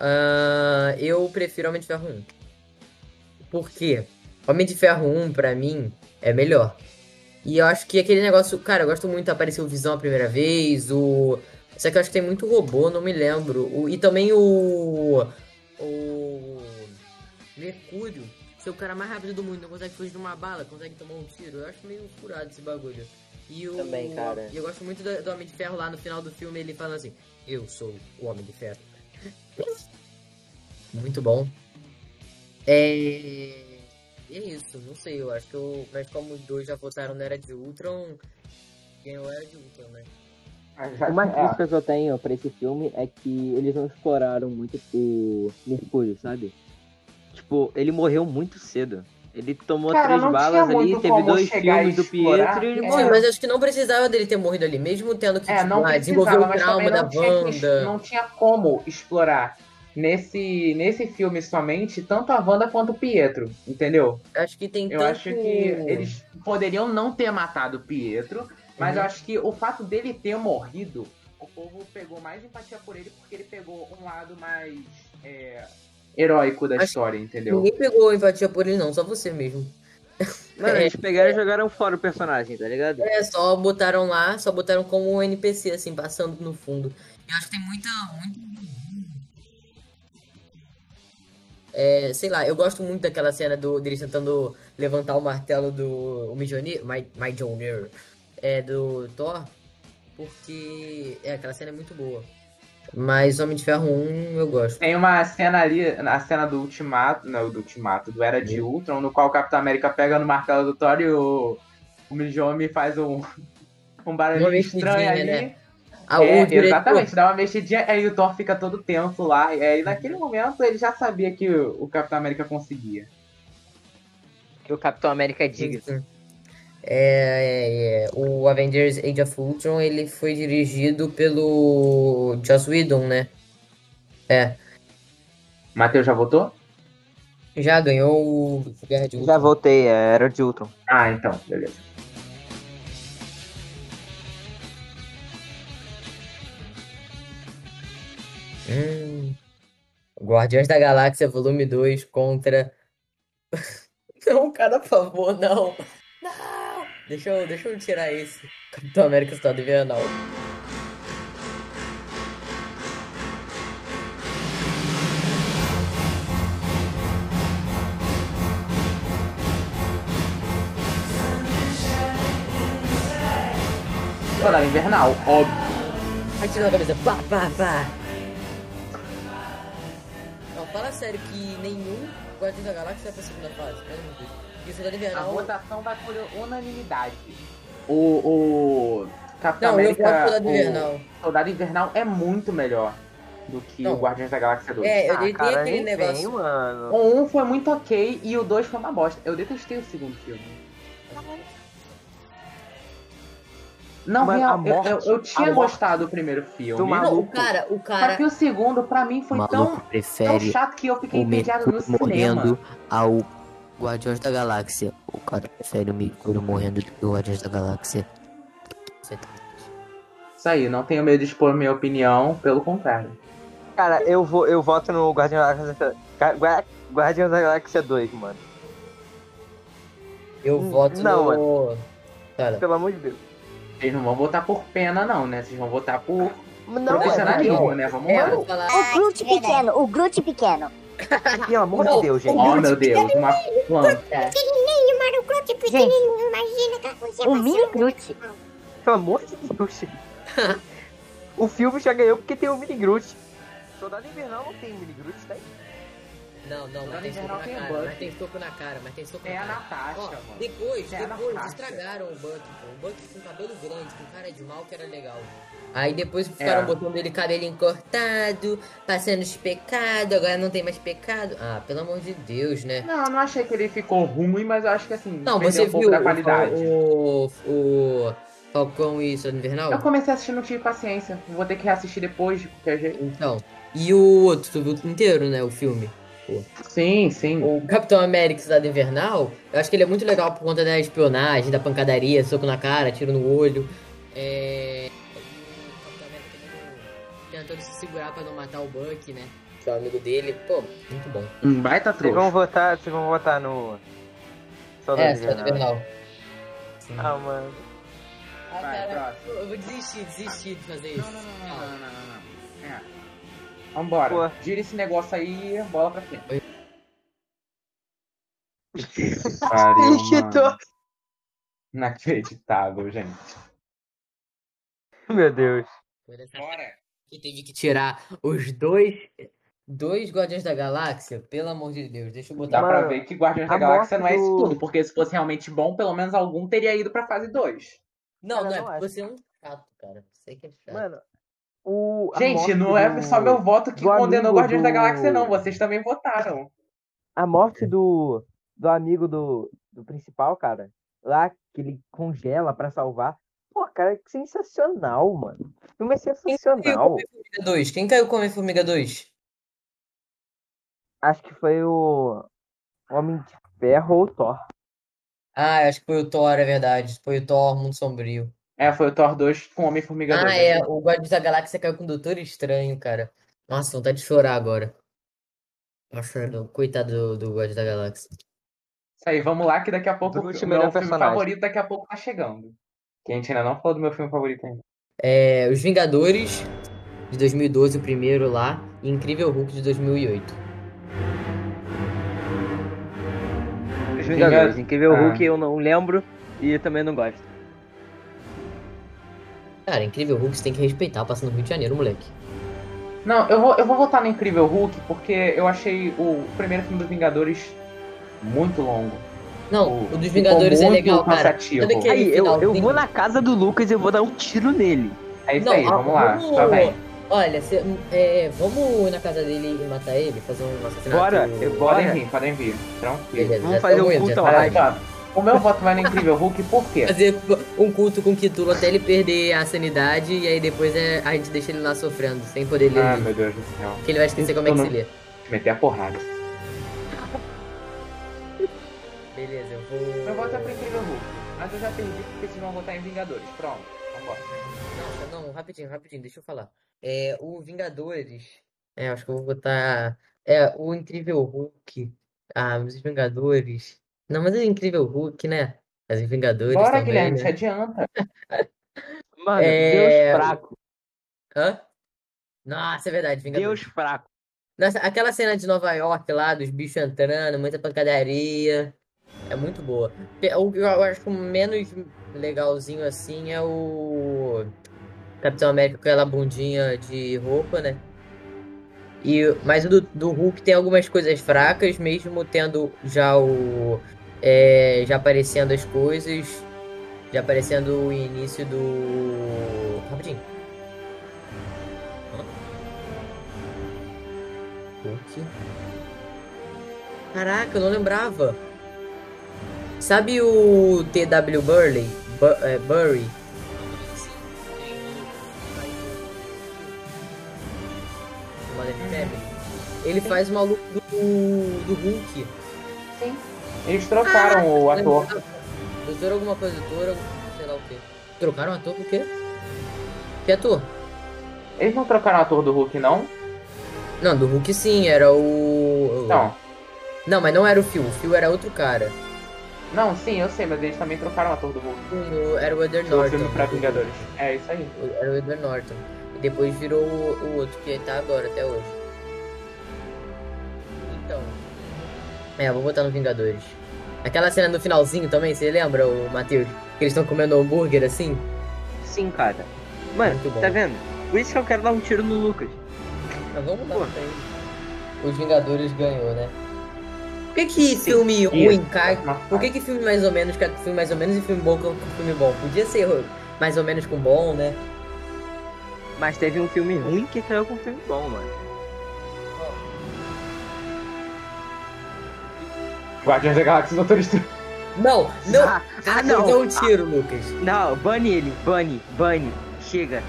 Ah, eu prefiro Homem de Ferro 1. Por quê? Homem de Ferro 1, pra mim, é melhor. E eu acho que aquele negócio. Cara, eu gosto muito. Apareceu o Visão a primeira vez. O. Só que eu acho que tem muito robô, não me lembro. O, e também o. O. Mercúrio. Ser o cara mais rápido do mundo, não consegue fugir de uma bala, consegue tomar um tiro. Eu acho meio furado esse bagulho. E o, Também, cara. E eu gosto muito do, do Homem de Ferro lá no final do filme, ele falando assim: Eu sou o Homem de Ferro. muito bom. É. E é isso, não sei, eu acho que eu. Mas como os dois já votaram na Era de Ultron, ganhou a Era de Ultron, né? Ah, já- Uma é. crítica que eu tenho pra esse filme é que eles não exploraram muito o Mercúrio, sabe? Tipo, ele morreu muito cedo. Ele tomou Cara, três balas ali, teve dois filmes e do. Pietro e ele É. Sim, morreu. mas acho que não precisava dele ter morrido ali, mesmo tendo que É, tipo, não ah, desenvolver o trauma da Wanda. não tinha como explorar nesse, nesse filme somente tanto a Wanda quanto o Pietro, entendeu? Acho que tem Eu tanto... acho que eles poderiam não ter matado o Pietro, mas Uhum. eu acho que o fato dele ter morrido, o povo pegou mais empatia por ele porque ele pegou um lado mais é, heróico da Acho- história, entendeu? Ninguém pegou empatia por ele não, só você mesmo. Mano, eles pegaram e jogaram fora o personagem, tá ligado? É, só botaram lá, só botaram como um NPC, assim, passando no fundo. Eu acho que tem muita. Muito... É, sei lá, eu gosto muito daquela cena do, deles tentando levantar o martelo do o Mjolnir, My, Mjolnir, é, do Thor, porque é, aquela cena é muito boa. Mas Homem de Ferro 1 eu gosto. Tem uma cena ali, na cena do Ultimato, não, do Ultimato, do Era de Ultron, no qual o Capitão América pega no martelo do Thor e o, o Mijomi faz um, um barulho estranho ali. né? Ah, É, diretor- exatamente, dá uma mexidinha, aí o Thor fica todo tenso lá, e aí naquele momento ele já sabia que o, o Capitão América conseguia. Que o Capitão América diga. Sim. É, é, é, o Avengers Age of Ultron ele foi dirigido pelo Joss Whedon, né? É, Matheus já votou? já ganhou o Guerra de Já Ultron. voltei, é, era de Ultron. Ah, então, beleza. Hum. Guardiões da Galáxia Volume 2 contra. Não, cara, por favor, não. Não! Deixa eu, deixa eu tirar esse. Capitão América Estado Invernal. Soldado Invernal, óbvio. Atira na cabeça, pá, pá, pá. Não, fala sério que nenhum Guardiões da Galáxia vai pra segunda fase. Pelo amor de Deus. E o Soldado A Invernal. votação vai por unanimidade. O, o Capitão Não, América. pro Soldado o Invernal. Soldado Invernal é muito melhor do que Não. o Guardiões da Galáxia 2. É, eu Ah, dei cara, aquele negócio. vem, mano. O 1 foi muito ok e o 2 foi uma bosta. Eu detestei o segundo filme. Não, Mano, real, eu, morte- eu, eu tinha gostado do primeiro filme. do Não, o cara, o Só cara. que o segundo, pra mim, foi tão, tão chato que eu fiquei entediado no cinema. morrendo ao Guardiões da Galáxia. O cara prefere o Mercúrio morrendo do que o Guardiões da Galáxia. Isso aí, não tenho medo de expor minha opinião, pelo contrário. Cara, eu, vou, eu voto no Guardião da Galáxia. Gua- Gua- Guardião da Galáxia 2, mano. Eu voto não, no. Fala. Pelo amor de Deus. Vocês não vão votar por pena, não, né? Vocês vão votar por Não, profissionalismo, é né? Vamos É, lá. falar. O Groot pequeno, o Groot pequeno. pelo amor de Deus, gente. Oh, meu Deus, uma planta. Gente, o mini Groot. Pelo amor de Deus. o filme já ganhou porque tem o Mini Groot. Soldado Invernal não tem Mini Groot, tá aí? Não, não, mas tem na tem o cara. Bucky. Mas tem soco na cara, mas tem soco É na a cara. Natasha, Ó, mano. depois, É a depois Natasha. estragaram o Buck, pô. O Buck com cabelo grande, com cara de mal que era legal. Aí depois ficaram É. botando ele cabelinho cortado, passando os pecados, agora não tem mais pecado. Ah, pelo amor de Deus, né? Não, eu não achei que ele ficou ruim, mas eu acho que assim, Não, você um pouco viu da qualidade. o, o, o Falcão e Soldado Invernal? Eu comecei a assistir, não tive paciência. Vou ter que reassistir depois, de qualquer jeito. Então, e o outro, tu viu inteiro, né, o filme? Sim, sim. O Capitão América Cidade Invernal, eu acho que ele é muito legal por conta da espionagem, da pancadaria, soco na cara, tiro no olho. É. e o Capitão América tentando- se segurar pra não matar o Buck, né? Que é o amigo dele. Pô, muito bom. Um baita Vocês vão trouxa. votar, vocês vão votar no. Soldado É, Cidade Invernal. Invernal. Sim. Ah, mano. Ah, Vai, cara, próximo. eu vou desistir, desistir de fazer isso. Não, não, não, não, não, não, não, não. É. Vambora. Pô. Gira esse negócio aí, bola pra frente. Oi. Pariu, mano. Inacreditável, gente. Meu Deus. Bora. que teve que tirar os dois. Dois Guardiões da Galáxia, pelo amor de Deus, deixa eu botar. Dá pra ver que Guardiões da Galáxia não é isso do- tudo, porque se fosse realmente bom, pelo menos algum teria ido pra fase 2. Não, Cara, não é não acho. você é um chato, cara. Você que é chato. Mano, o. Gente, não é só meu voto que condenou Guardiões da do- Galáxia, não. Vocês também votaram. A morte do. Do amigo do. Do principal, cara. Lá que ele congela pra salvar. Pô, cara, que sensacional, mano. O filme é Quem caiu sensacional. com Homem-Formiga 2? Quem caiu com Homem-Formiga 2? Acho que foi o. Homem de Ferro ou o Thor. Ah, acho que foi o Thor, é verdade. Foi o Thor, Mundo Sombrio. É, foi o Thor 2 com Homem-Formiga 2. Ah, é. O Guardiões da Galáxia caiu com o Doutor Estranho, cara. Nossa, vontade de chorar agora. Nossa, coitado do, do Guardiões da Galáxia. Isso aí, vamos lá, que daqui a pouco o meu filme personagem. favorito daqui a pouco tá chegando. Que a gente ainda não falou do meu filme favorito ainda. É, Os Vingadores, de 2012, o primeiro lá. E Incrível Hulk, de 2008. Os Vingadores. Vingadores. Incrível Ah. Hulk eu não lembro e também não gosto. Cara, Incrível Hulk você tem que respeitar, passa no Rio de Janeiro, moleque. Não, eu vou, eu vou votar no Incrível Hulk porque eu achei o primeiro filme dos Vingadores muito longo. Não, Pô, o dos Vingadores é legal, cara. cansativo. Sabe aquele Aí, eu, eu vou na casa do Lucas e eu vou dar um tiro nele. É isso Não, aí, vamos lá. vamos- Tá bem. Olha, cê- é, vamos ir na casa dele e matar ele? Fazer um assassinato? Bora, eu- Bora. Podem vir, podem vir. Tranquilo. Beleza, Vamos fazer um culto já o meu voto vai no Incrível Hulk por quê? Fazer um culto com o Kitulo até ele perder a sanidade e aí depois é, a gente deixa ele lá sofrendo, sem poder ler Ah, meu Deus do céu. Porque ele vai esquecer como é que Eu se não- lê. Meter a porrada. Beleza, eu vou. Meu voto é pro Incrível Hulk. Mas eu já perdi porque vocês vão votar em Vingadores. Pronto, vambora. Nossa, não, rapidinho, rapidinho, deixa eu falar. É, o Vingadores. É, acho que eu vou botar. É, o Incrível Hulk. Ah, os Vingadores. Não, mas é o Incrível Hulk, né? Os Vingadores Bora, também, Guilherme, né? se adianta. Mano, É, Deus fraco. Hã? Nossa, é verdade, Vingadores. Deus fraco. Nossa, aquela cena de Nova York lá, dos bichos entrando, muita pancadaria. É muito boa. O que eu acho que o menos legalzinho assim é o Capitão América com aquela bundinha de roupa, né? E, mas o do, do Hulk tem algumas coisas fracas, mesmo tendo já o. é, já aparecendo as coisas. Já aparecendo o início do. Rapidinho. Hulk. Caraca, eu não lembrava. Sabe o T.W. Burley? Bu é, Burry? Ele faz o maluco do, do Hulk. Eles trocaram o ator. Doutor alguma coisa, doutor, sei lá o quê. Trocaram o ator por quê? Que ator? Eles não trocaram o ator do Hulk, não? Não, do Hulk sim, era o. Não. Não, mas não era o Phil, o Phil era outro cara. Não, sim, eu sei, mas eles também trocaram o ator do Hulk. O- Era o Edward No Norton. filme pra Vingadores. É isso aí. O- Era o Edward Norton. E depois virou o, o outro que tá agora, até hoje. Então. É, vou botar no Vingadores. Aquela cena no finalzinho também, você lembra, o Matheus? Que eles estão comendo hambúrguer assim? Sim, cara. Mano, tá vendo? Por isso que eu quero dar um tiro no Lucas. Mas vamos dar pra ele. Os Vingadores ganhou, né? Por que que filme Isso. ruim cai? Por que que filme mais ou menos cai com filme mais ou menos e filme bom com com filme bom? Podia ser mais ou menos com bom, né? Mas teve um filme ruim que caiu com um filme bom, mano. Guardiões da Galáxia Doutor Estranho. Não, não! Ah, Ah, ah, não! não. Deu um tiro, Lucas. Não, bane ele, bane, bane. Chega.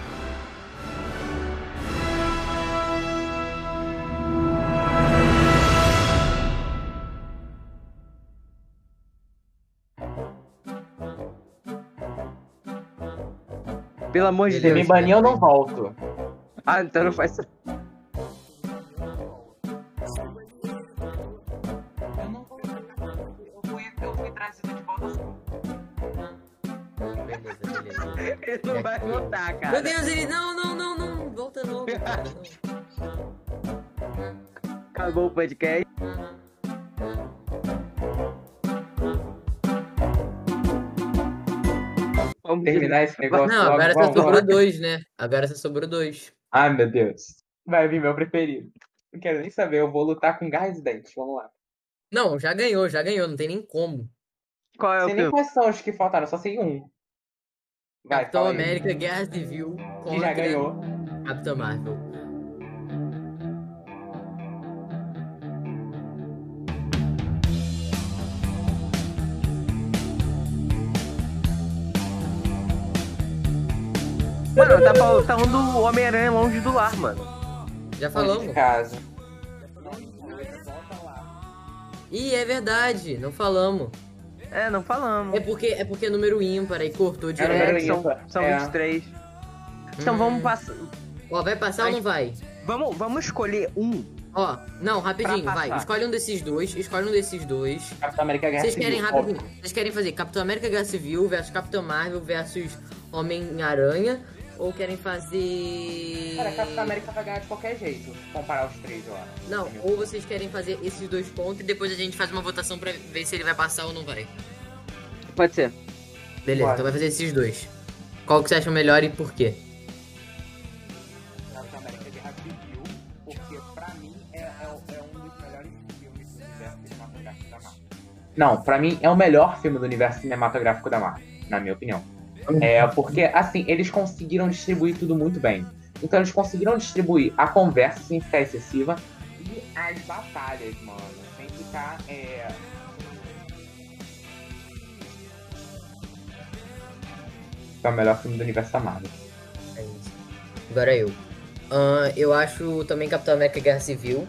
Pelo amor de Se me Deus. banir, eu não volto. Ah, então não faz. Ele não vai voltar, Meu cara. Deus, ele. Não, não, não, não. Volta não, cara. Acabou o podcast. Vamos Terminar esse negócio. Não, logo, agora só sobrou dois, né? Agora só sobrou dois. Ai, meu Deus. Vai vir meu preferido. Não quero nem saber, eu vou lutar com garras e dentes. Vamos lá. Não, já ganhou, já ganhou, não tem nem como. Qual é o sei nem quais são os que faltaram, só sei um. Vai, Capitão aí. América, Guerra Civil Que já ganhou. Capitão Marvel. Mano, tá faltando o Homem-Aranha longe do lar, mano. Já Longe falamos. de casa. Ih, é verdade, não falamos. É, não falamos. É porque é porque é número ímpar aí cortou de É número É, são, ímpar, são é. 23. Então Hum. vamos passar. Ó, vai passar ou não vai? Vamos, vamos escolher um. Ó, não, rapidinho, vai. Escolhe um desses dois, escolhe um desses dois. Capitão América Guerra Vocês Civil, querem óbvio. rapidinho? Vocês querem fazer Capitão América Guerra Civil versus Capitão Marvel versus Homem-Aranha? Ou querem fazer. Cara, Capitão América vai ganhar de qualquer jeito, comparar os três, eu acho. Não, ou vocês querem fazer esses dois pontos e depois a gente faz uma votação pra ver se ele vai passar ou não vai. Pode ser. Beleza, Bora. então vai fazer esses dois. Qual que você acha melhor e por quê? Capitão América Guerra Civil, porque pra mim é, é, é um dos melhores filmes do universo cinematográfico da Marvel. Não, pra mim é o melhor filme do universo cinematográfico da Marvel, na minha opinião. É, porque, assim, eles conseguiram distribuir tudo muito bem. Então eles conseguiram distribuir a conversa sem ficar excessiva e as batalhas, mano, sem ficar. É... É o melhor filme do universo Marvel. É isso. Agora eu. Ahn, eu acho também Capitão América Guerra Civil.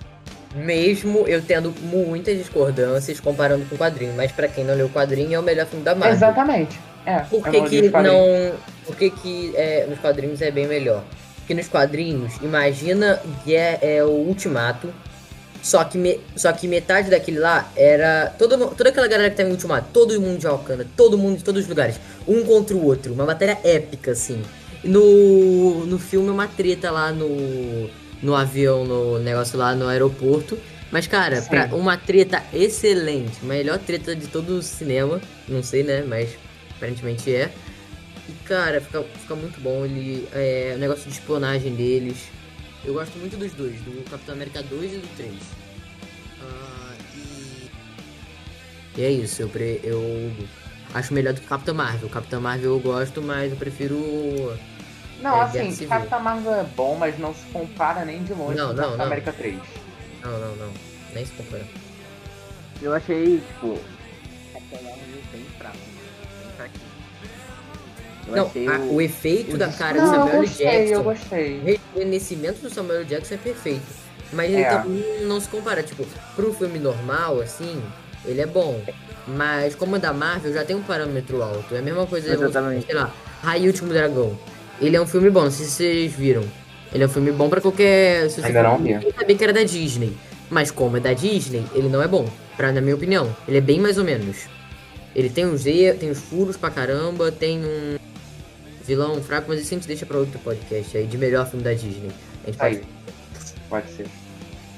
Mesmo eu tendo muitas discordâncias comparando com o quadrinho. Mas pra quem não leu o quadrinho, é o melhor filme da Marvel. Exatamente. É, Por eu que, que não. Por que, que é, nos quadrinhos é bem melhor? Porque nos quadrinhos, imagina que é, é o ultimato. Só que, me- só que metade daquele lá era. Todo, toda aquela galera que tá em ultimato, todo mundo de Wakanda, todo mundo de todos os lugares, um contra o outro. Uma batalha épica, assim. No, no filme é uma treta lá no, no avião, no negócio lá no aeroporto. Mas, cara, Sim. pra uma treta excelente, melhor treta de todo o cinema, não sei, né? Mas aparentemente é. E, cara, fica, fica muito bom. Ele, é, o negócio de espionagem deles. Eu gosto muito dos dois, do Capitão América 2 e do 3. Ah, e... e é isso, eu, pre, eu acho melhor do que o Capitão Marvel. O Capitão Marvel eu gosto, mas eu prefiro. Não, É, assim. Capitão Marvel é bom, mas não se compara nem de longe Não, com não, Capitão não. América 3. Não, não, não. Nem se compara. Eu achei, tipo. Capitão Marvel bem fraco. Eu Não, achei a- o, o... efeito o da cara do não, eu Samuel gostei, Jackson. eu gostei. O rejuvenescimento do Samuel Jackson é perfeito. Mas ele É. também não se compara. Tipo, um filme normal, assim, ele é bom. Mas como é da Marvel, já tem um parâmetro alto. É a mesma coisa, Exatamente. sei lá, Raio Último Dragão. Ele é um filme bom, não sei se vocês viram. Ele é um filme bom pra qualquer. Se você Ainda não vi. Eu sabia que era da Disney. Mas como é da Disney, ele não é bom. Pra, na minha opinião. Ele é bem mais ou menos. Ele tem uns erros, tem uns furos pra caramba, tem um vilão fraco, mas isso a gente deixa pra outro podcast aí, de melhor filme da Disney. A gente pode... Aí. Pode ser.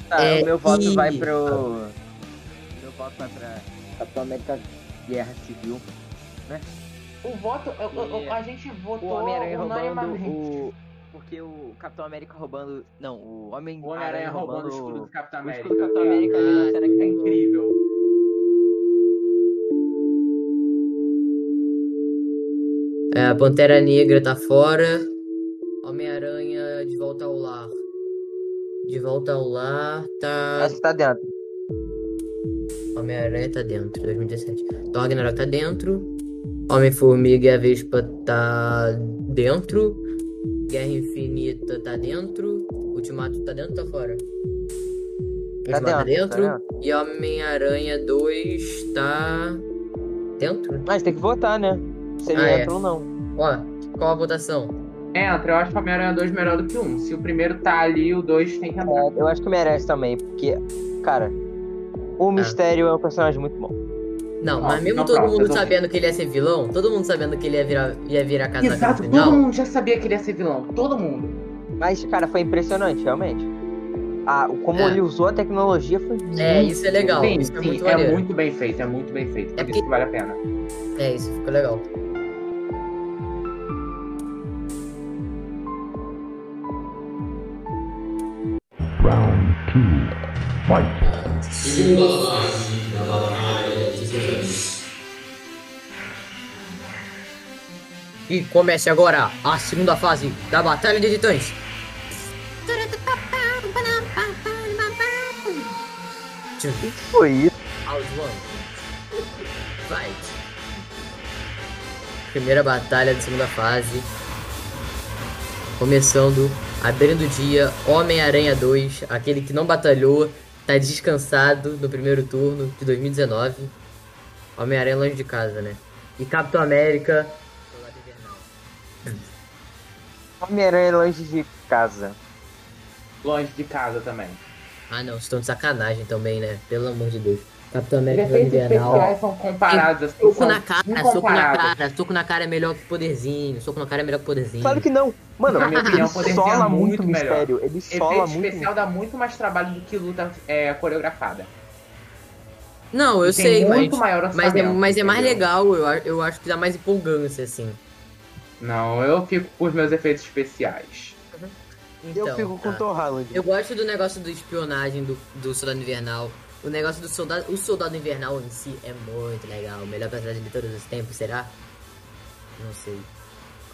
Tá, É, o meu voto e- vai pro. Meu voto vai pra Capitão América Guerra Civil. O voto, eu- a gente O votou Homem-Aranha roubando o. Porque o Capitão América roubando. Não, o Homem O Homem-Aranha roubando o escudo do Capitão o América. escudo do Capitão É. América ali na cena que É tem incrível. É, a Pantera Negra tá fora. Homem-Aranha de volta ao lar. De volta ao lar tá. Acho que tá dentro. Homem-Aranha tá dentro, 2017. Thor Ragnarok tá dentro. Homem-Formiga e a Vespa tá dentro. Guerra Infinita tá dentro. Ultimato tá dentro ou tá fora? Tá Ultimato tá dentro, dentro. tá E Homem-Aranha 2 tá. Dentro? Mas tem que votar, né? Se ele Ah, é. entra ou não. Ó, qual a votação? Entra, eu acho que o Homem-Aranha 2 melhor do que um. Se o primeiro tá ali, o 2 tem que entrar. É, eu acho que merece também, porque, cara, o Mistério é um personagem muito bom. Não, Ó, mas mesmo não, todo mundo sabendo que ele ia ser vilão, todo mundo sabendo que ele ia virar, ia virar casaca Exato, final. todo mundo já sabia que ele ia ser vilão. Todo mundo. Mas, cara, foi impressionante, realmente. O- como É. ele usou a tecnologia foi muito... É, isso é legal. sim, isso é sim, muito é maneiro. muito bem feito, é muito bem feito. Por É isso porque- que vale a pena. É, isso ficou legal. Round two. Fight. Segunda fase da Batalha de Titãs. E comece agora a segunda fase da Batalha de Titãs. O que foi isso? Round. Fight. Primeira batalha da segunda fase. Começando, abrindo o dia, Homem-Aranha 2, aquele que não batalhou, tá descansado no primeiro turno de 2019. Homem-Aranha longe de casa, né? E Capitão América. Homem-Aranha longe de casa. Longe de casa também. Ah não, estão de sacanagem também, né? Pelo amor de Deus. Capitão América Soldado Efeitos Invernal. especiais são comparados assim. Soco na cara, soco na cara, soco na cara é melhor que poderzinho, soco na cara é melhor que poderzinho. Claro que não. Mano, Na minha opinião, ele o poderzinho sola é muito muito o melhor. mistério. Ele sola Efeito muito. especial dá muito mais trabalho do que luta é, coreografada. Não, eu Tem sei, muito mas, maior mas, é, mas é mais legal, eu, eu acho que dá mais empolgância, assim. Não, eu fico por meus efeitos especiais. Então, eu fico com tá. o Tom Holland. Eu gosto do negócio do espionagem do, do Soldado Invernal. O negócio do soldado. O Soldado Invernal em si é muito legal. O melhor personagem de todos os tempos, será? Não sei.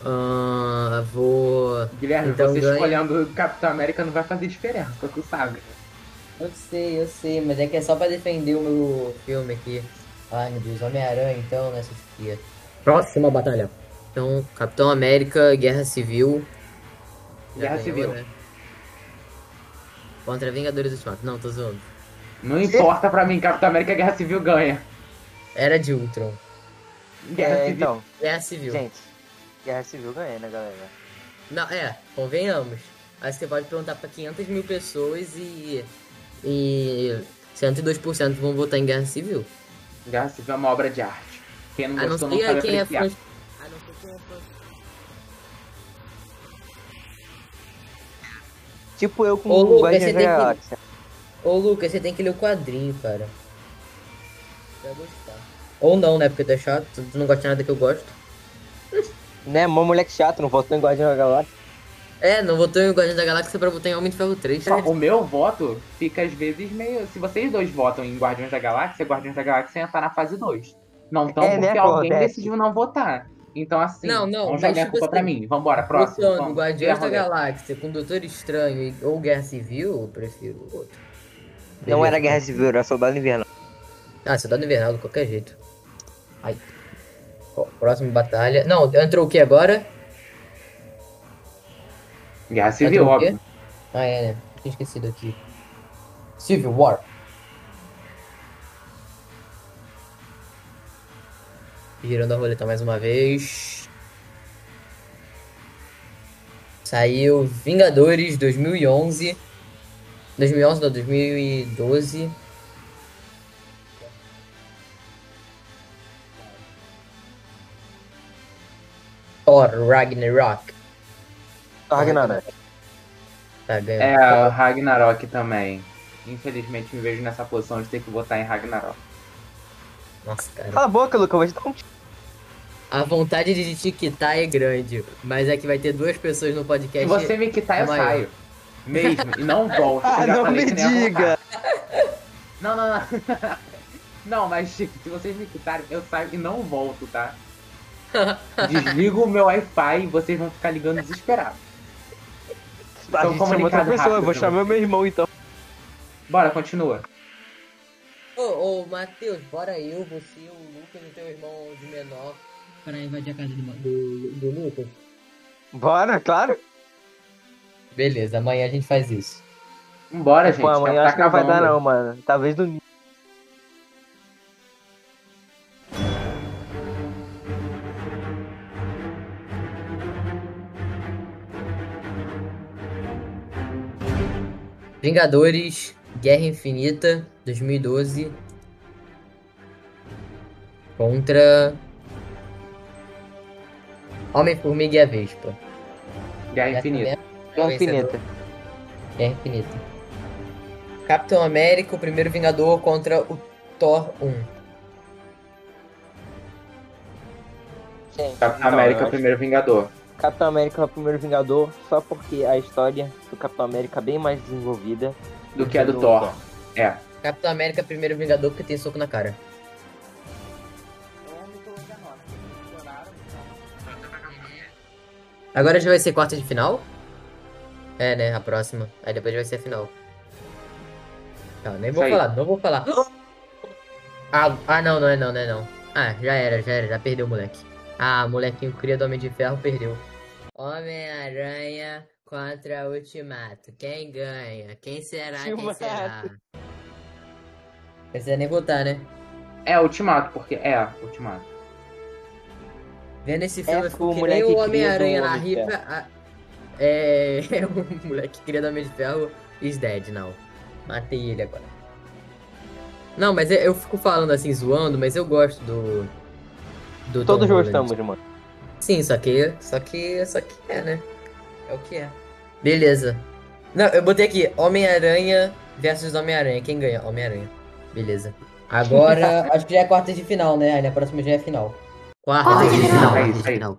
Ah, vou. Guilherme, Então você ganha. escolhendo o Capitão América não vai fazer diferença, tu sabe. Eu sei, eu sei, mas é que é só pra defender o meu filme aqui. Ai meu Deus, Homem-Aranha então, nessa Sofia. Próxima batalha. Então, Capitão América, Guerra Civil. Guerra ganhou, Civil. né? Contra Vingadores do Ultimato. Não, tô zoando. Não importa pra mim, Capitão América Guerra Civil ganha. Era de Ultron. Guerra É, Civil. então, Guerra Civil. gente, Guerra Civil ganha, né, galera? Não, é, convenhamos. Aí você pode perguntar pra 500 mil pessoas e. E. 102% vão votar em Guerra Civil. Guerra Civil é uma obra de arte. Quem não A não gostou não ser sabe quem é apreciar. fã. Tipo eu com Ô, o Lucas, Guardiões você da tem que- Galáxia. Ô Lucas, você tem que ler o quadrinho, cara. Você vai gostar. Ou não, né? Porque tu é chato, tu não gosta de nada que eu gosto. Né, mó moleque chato, não votou em Guardiões da Galáxia. É, não votou em Guardiões da Galáxia pra votar em Homem de Ferro 3. Só, O meu voto fica às vezes meio. Se vocês dois votam em Guardiões da Galáxia, Guardiões da Galáxia entra na fase 2. Não tão É, né, porque alguém Cordete? decidiu não votar. Então, assim, Não, não, vamos jogar a tipo culpa pra assim, mim. Vambora, próximo. Votando vamos. Guardiões da Galáxia com Doutor Estranho e- ou Guerra Civil, eu prefiro o outro. Não Beleza. era Guerra Civil, era Soldado Invernal. Ah, Soldado Invernal, de qualquer jeito. Ai. Ó, próxima batalha. Não, entrou o que agora? Guerra Civil, óbvio. Ah, é, né? Tinha esquecido aqui. Civil War. Girando a roleta mais uma vez. Saiu Vingadores 2011. 2011 ou 2012. Thor Ragnarok. Ragnarok. Tá ganhando. É, o Ragnarok também. Infelizmente me vejo nessa posição de ter que votar em Ragnarok. Nossa, cara. Cala a boca, Luca, eu vou te dar um tiro. A vontade de te quitar é grande, mas é que vai ter duas pessoas no Se podcast. você me quitar, eu maior. saio. Mesmo. E não volto. Ah, Eu não me diga. Não, não, não. Não, mas se vocês me quitarem, eu saio e não volto, tá? Desligo o meu Wi-Fi e vocês vão ficar ligando desesperados. A gente chama outra pessoa, eu rápido vou pra chamar meu irmão então. Bora, continua. Ô, ô, Matheus, bora eu, você, o Lucas e teu irmão de menor pra invadir a casa do, do, do Lucas. Bora, claro. Beleza, amanhã a gente faz isso. Vambora, gente. Pô, amanhã tá acho que não vai dar não, mano. Talvez domingo. Vingadores, Guerra Infinita, 2012. Contra. Homem-Formiga e a Vespa. Guerra Infinita. Guerra. Infinita. Guerra Infinita. Capitão América, o primeiro Vingador contra o Thor 1. Gente, Capitão América, acho primeiro Vingador. Capitão América é o primeiro Vingador, só porque a história do Capitão América é bem mais desenvolvida. Do que a do Thor. É. Capitão América, primeiro Vingador, porque tem soco na cara. Agora já vai ser quarta de final? É, né? A próxima. Aí depois vai ser a final. Tá, nem vou Isso aí. falar, não vou falar. Ah, ah, não, não é não, não é não. Ah, já era, já era, já perdeu o moleque. Ah, molequinho cria do Homem de Ferro perdeu. Homem-Aranha contra Ultimato. Quem ganha? Quem será? Quem Ultimato. será? Precisa nem votar, né? É, Ultimato, porque. É, Ultimato. Vendo esse filme, É eu fico o que moleque nem o que Homem-Aranha na rifa. a- É, é o moleque que cria do Homem de Ferro is dead now. Matei ele agora. Não, mas eu, eu fico falando assim, zoando, mas eu gosto do. do Todos Tom Holland. gostamos, mano. Sim, só que. Só que. Só que é, né? É o que é. Beleza. Não, eu botei aqui, Homem-Aranha versus Homem-Aranha. Quem ganha? Homem-Aranha. Beleza. Agora, acho que já é quarta de final, né? Aí na próxima já é final. Quarta de final. Quarta de final.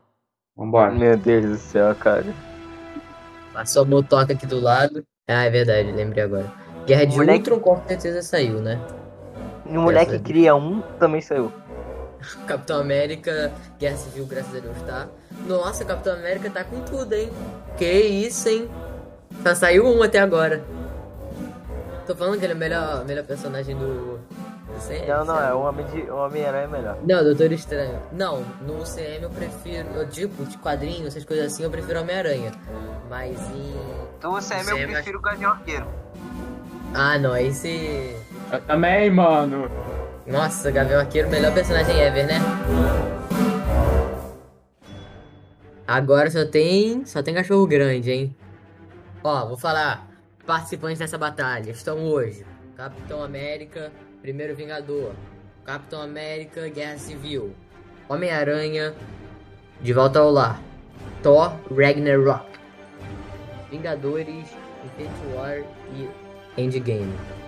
Vambora. Meu Deus do céu, cara. Passou a motoca aqui do lado. Ah, é verdade, lembrei agora. Guerra de Moleque- Ultron com certeza saiu, né? E o moleque Deus. cria um, também saiu. Capitão América, Guerra Civil, graças a Deus, tá? Nossa, Capitão América tá com tudo, hein? Que isso, hein? Só saiu um até agora. Tô falando que ele é o melhor, melhor personagem do. do CM, Não, não, sério. é o Homem de o Homem-Aranha é melhor. Não, Doutor Estranho. Não, no CM eu prefiro. Eu, tipo, de quadrinhos, essas coisas assim, eu prefiro Homem-Aranha. Mas em. Então você é, eu prefiro o Gavião Arqueiro. Ah, não, esse. Eu também, mano. Nossa, Gavião Arqueiro, melhor personagem ever, né? Agora só tem. Só tem cachorro grande, hein? Ó, vou falar. Participantes dessa batalha estão hoje: Capitão América, Primeiro Vingador, Capitão América, Guerra Civil, Homem-Aranha, De Volta ao Lar, Thor, Ragnarok, Vingadores, Infinity War e Endgame.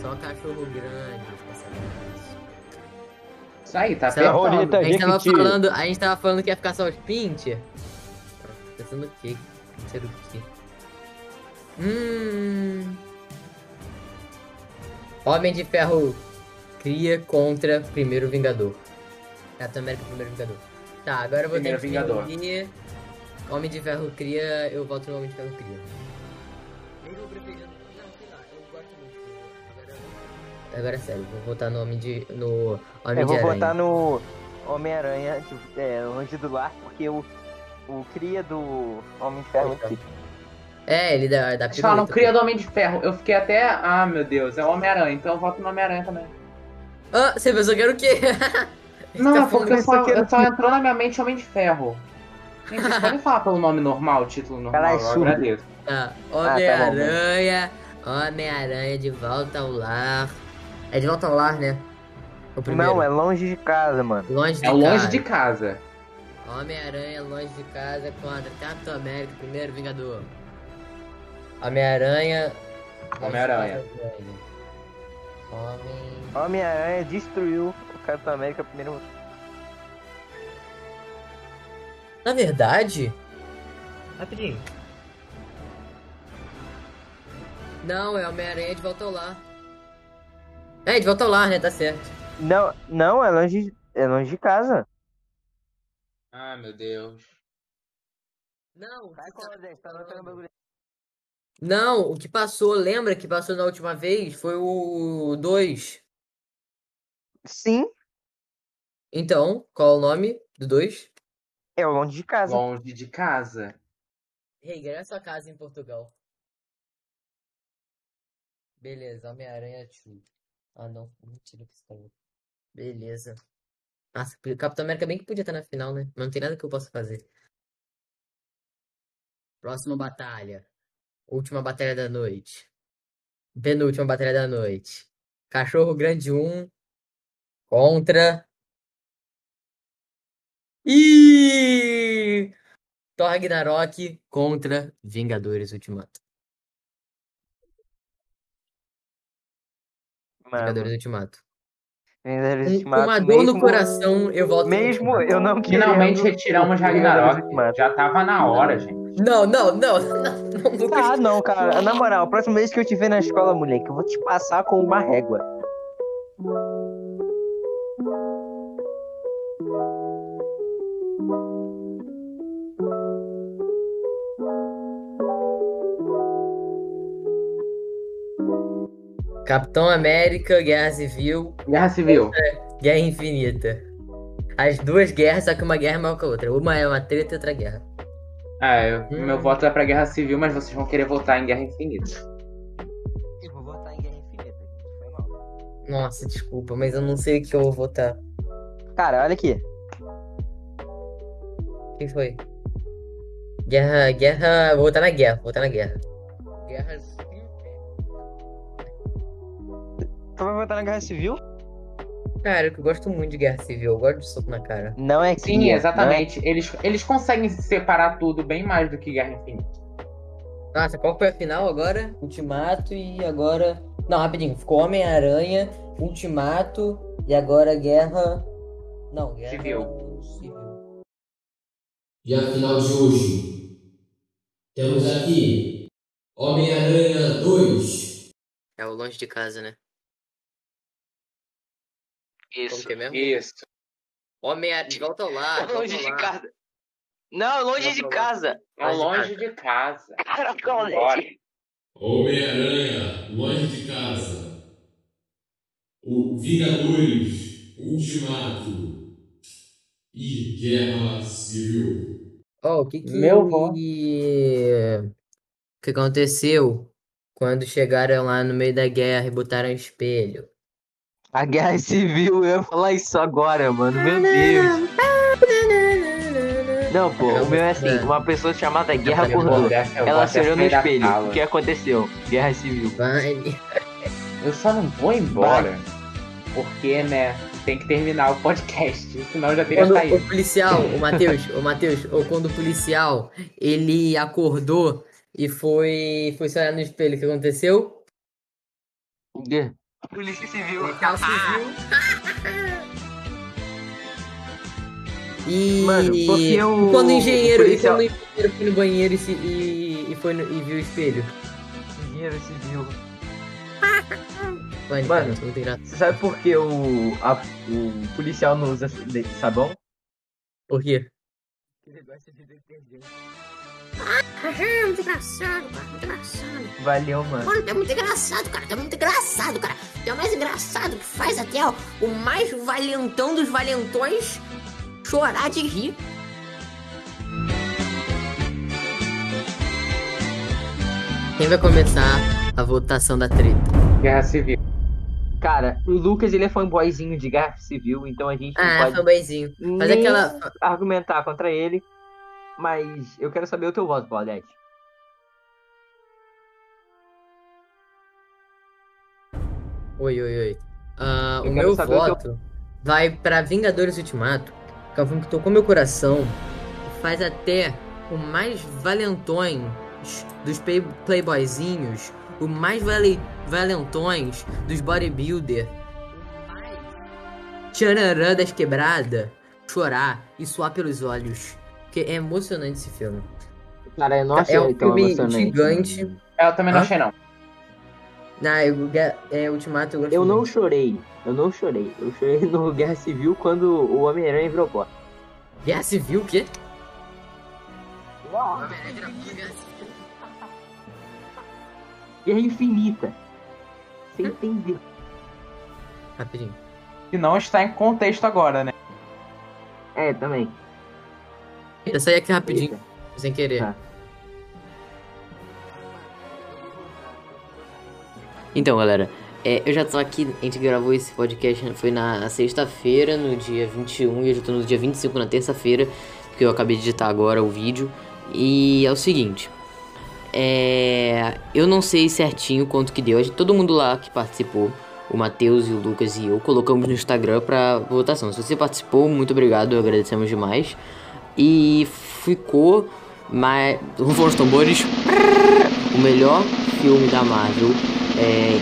Só cachorro grande, Isso aí, tá lá, apertando. Rita, a gente tava falando, a gente tava falando que ia ficar só os Pinter. Tô Pensando o quê? Pinter o quê? Hum. Homem de Ferro cria contra Primeiro Vingador. Capitão América Primeiro Vingador. Tá, agora eu vou ter Primeiro que Vingador. Homem de Ferro cria, eu voto no Homem de Ferro cria. Agora, é sério, vou votar no Homem de. no Homem Eu de vou votar no Homem-Aranha, é, longe do lar, porque o, o cria do Homem de Ferro é. É, ele dá, dá Eles falam cria do Homem de Ferro. Eu fiquei até. Ah, meu Deus, é o Homem-Aranha, então eu voto no Homem-Aranha também. Ah, você pensou que era o quê? Não, Tá porque só, no só entrou na minha mente Homem de Ferro. Gente, vocês podem falar pelo nome normal, título normal, Caralho, eu agradeço. Tá, bom, Homem-Aranha, Homem-Aranha de volta ao lar. É de volta ao lar, né? O primeiro. Não, é longe de casa, mano. longe de É longe casa. de casa. Homem-Aranha longe de casa contra Capitão América, primeiro Vingador. Homem-Aranha. longe de Homem-Aranha. Homem. Homem-Aranha destruiu o Capitão América primeiro. Na verdade. Rapidinho. Não, é Homem-Aranha de volta ao lar. É, de volta ao lar, né? Tá certo. Não, não, é longe, é longe de casa. Ah, meu Deus. Não, Vai, tá bagulho. Não, o que passou, lembra que passou na última vez? Foi o 2. Sim, Então, qual é o nome do 2? é o longe de casa. Longe de casa. Regra a sua casa em Portugal. Beleza, Homem-Aranha 2. Ah, não. Mentira que falou. Beleza. Nossa, o Capitão América bem que podia estar na final, né? Mas não tem nada que eu possa fazer. Próxima batalha. Última batalha da noite. Penúltima batalha da noite. Cachorro Grande 1 contra. Ih! Thor Ragnarok contra Vingadores Ultimato. Mano, Vingadores Ultimato. Vingadores Com, com Ultimato, uma dor no mesmo- coração, eu volto. no Mesmo Ultimato. eu não Finalmente querendo retiramos Ragnarok. Ultimato. Já tava na hora, gente. Não, não, não, não, não. Ah, não, cara. Na moral, a próxima vez que eu te ver na escola, moleque, eu vou te passar com uma régua. Capitão América, Guerra Civil, Guerra Civil. Guerra Infinita. As duas guerras, só que uma guerra é maior que a outra. Uma é uma treta e outra guerra. Ah, eu- Hum. meu voto é pra Guerra Civil, mas vocês vão querer votar em Guerra Infinita. Eu vou votar em Guerra Infinita, gente. Foi mal. Nossa, desculpa, mas eu não sei o que eu vou votar. Cara, olha aqui. O que foi? Guerra, guerra. Vou votar na guerra, vou votar na guerra. Guerra vai votar na Guerra Civil? Cara, eu gosto muito de guerra civil, eu gosto de soco na cara. Não é que Sim, exatamente. Eles, eles conseguem separar tudo bem mais do que Guerra Infinita. Nossa, qual foi a final agora? Ultimato e agora. Não, rapidinho. Ficou Homem-Aranha, Ultimato e agora Guerra. Não, Guerra Civil. Civil. E a final de hoje. Temos aqui Homem-Aranha 2. É o longe de casa, né? Isso. que é mesmo? Isso. Homem-Aranha. De volta ao lar. longe de casa. Não, longe de casa. É longe de casa. Caraca, moleque. Homem-Aranha, longe de casa. O Vingadores, Ultimato e Guerra Civil. Ó, o que que. Meu voto. O que aconteceu quando chegaram lá no meio da guerra e botaram espelho? A Guerra Civil, eu ia falar isso agora, mano. Meu Deus. Não, pô, o meu é assim, uma pessoa chamada Guerra eu Ela se olhou no espelho. O que aconteceu? Guerra Civil. Vai. Eu só não vou embora. Porque, né? Tem que terminar o podcast. Senão eu já teria Quando saído. o policial, o Matheus, o Matheus, ou quando o policial, ele acordou e foi, foi se olhar no espelho, o que aconteceu? Polícia Civil. Policial civil. E Mano, porque o- e quando o engenheiro, o policial- e quando o engenheiro foi no banheiro e, se- e, e foi no- e viu o espelho? Guerra Civil. Mano, Mano, é. Você sabe por que o, a- o policial não usa sabão? Por quê? Ele gosta de detergente. Ah, muito engraçado, cara. Muito engraçado. Valeu, mano. Mano, tá muito engraçado, cara. Tá muito engraçado, cara. É o mais engraçado que faz até ó, o mais valentão dos valentões chorar de rir. Quem vai começar a votação da treta? Guerra Civil. Cara, o Lucas ele é fanboyzinho de Guerra Civil, então a gente não Ah, pode fanboyzinho. Mas nem aquela. argumentar contra ele. Mas eu quero saber o teu voto, Claudete. Oi, oi, oi. Eu o meu saber o teu- voto vai pra Vingadores Ultimato, que é um filme que tocou meu coração, faz até o mais valentões dos play- playboyzinhos, o mais vale, valentões dos bodybuilder, o tchararã das quebradas, chorar e suar pelos olhos. Porque é emocionante esse filme. Cara, eu não achei é um tão filme emocionante. gigante. Eu também não Hã? achei, não. Na é, Ultimato eu gosto Eu não chorei. Eu não chorei. Eu chorei no Guerra Civil quando o Homem-Aranha virou pó. Guerra Civil, o quê? Guerra Infinita. Você entendeu? Rapidinho. Que não está em contexto agora, né? É, também. Eu saí aqui rapidinho, Eita. sem querer. Tá. Então, galera, é, eu já tô aqui, a gente gravou esse podcast, né, foi na sexta-feira, no dia 21, e eu já tô no dia 25, na terça-feira, porque eu acabei de editar agora o vídeo. E é o seguinte, é, eu não sei certinho quanto que deu, todo mundo lá que participou, o Matheus e o Lucas e eu, colocamos no Instagram pra votação. Se você participou, muito obrigado, agradecemos demais. E ficou, mas, rufam os tambores, o melhor filme da Marvel é,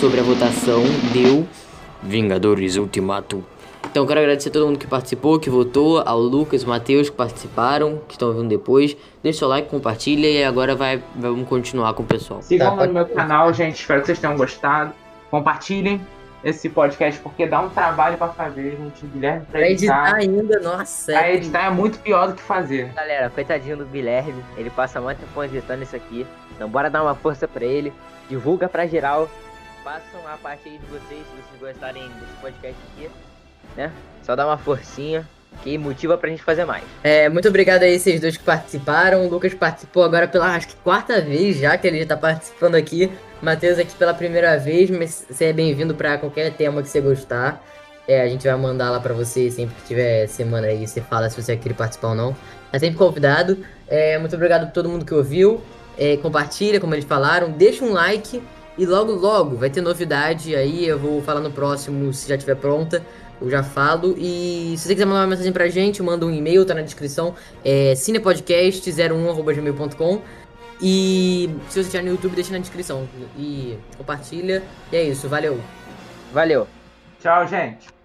sobre a votação deu Vingadores Ultimato. Então quero agradecer a todo mundo que participou, que votou, ao Lucas, Matheus que participaram, que estão vindo depois. Deixa o like, compartilha e agora vai, vamos continuar com o pessoal. Sigam Tá, lá pode- no meu canal, gente. Espero que vocês tenham gostado. Compartilhem esse podcast, porque dá um trabalho pra fazer, gente. O Guilherme pra Pra editar editar. ainda, nossa. Pra é editar é muito pior do que fazer. Galera, coitadinho do Guilherme. Ele passa muito tempo editando isso aqui. Então bora dar uma força pra ele. Divulga pra geral. Façam a parte aí de vocês, se vocês gostarem desse podcast aqui. Né? Só dá uma forcinha. Que motiva pra gente fazer mais. É, muito obrigado aí esses dois que participaram. O Lucas participou agora pela acho que quarta vez já que ele já tá participando aqui. Matheus aqui pela primeira vez, mas você é bem-vindo pra qualquer tema que você gostar. É, a gente vai mandar lá pra você sempre que tiver semana aí, você fala se você quer participar ou não. É sempre convidado. É, muito obrigado a todo mundo que ouviu. É, compartilha, como eles falaram, deixa um like e logo logo vai ter novidade aí. Eu vou falar no próximo se já estiver pronta eu já falo. E se você quiser mandar uma mensagem pra gente, manda um e-mail, tá na descrição. É cinepodcast01.gmail.com E se você estiver no YouTube, deixa na descrição. E compartilha. E é isso, valeu. Valeu. Tchau, gente.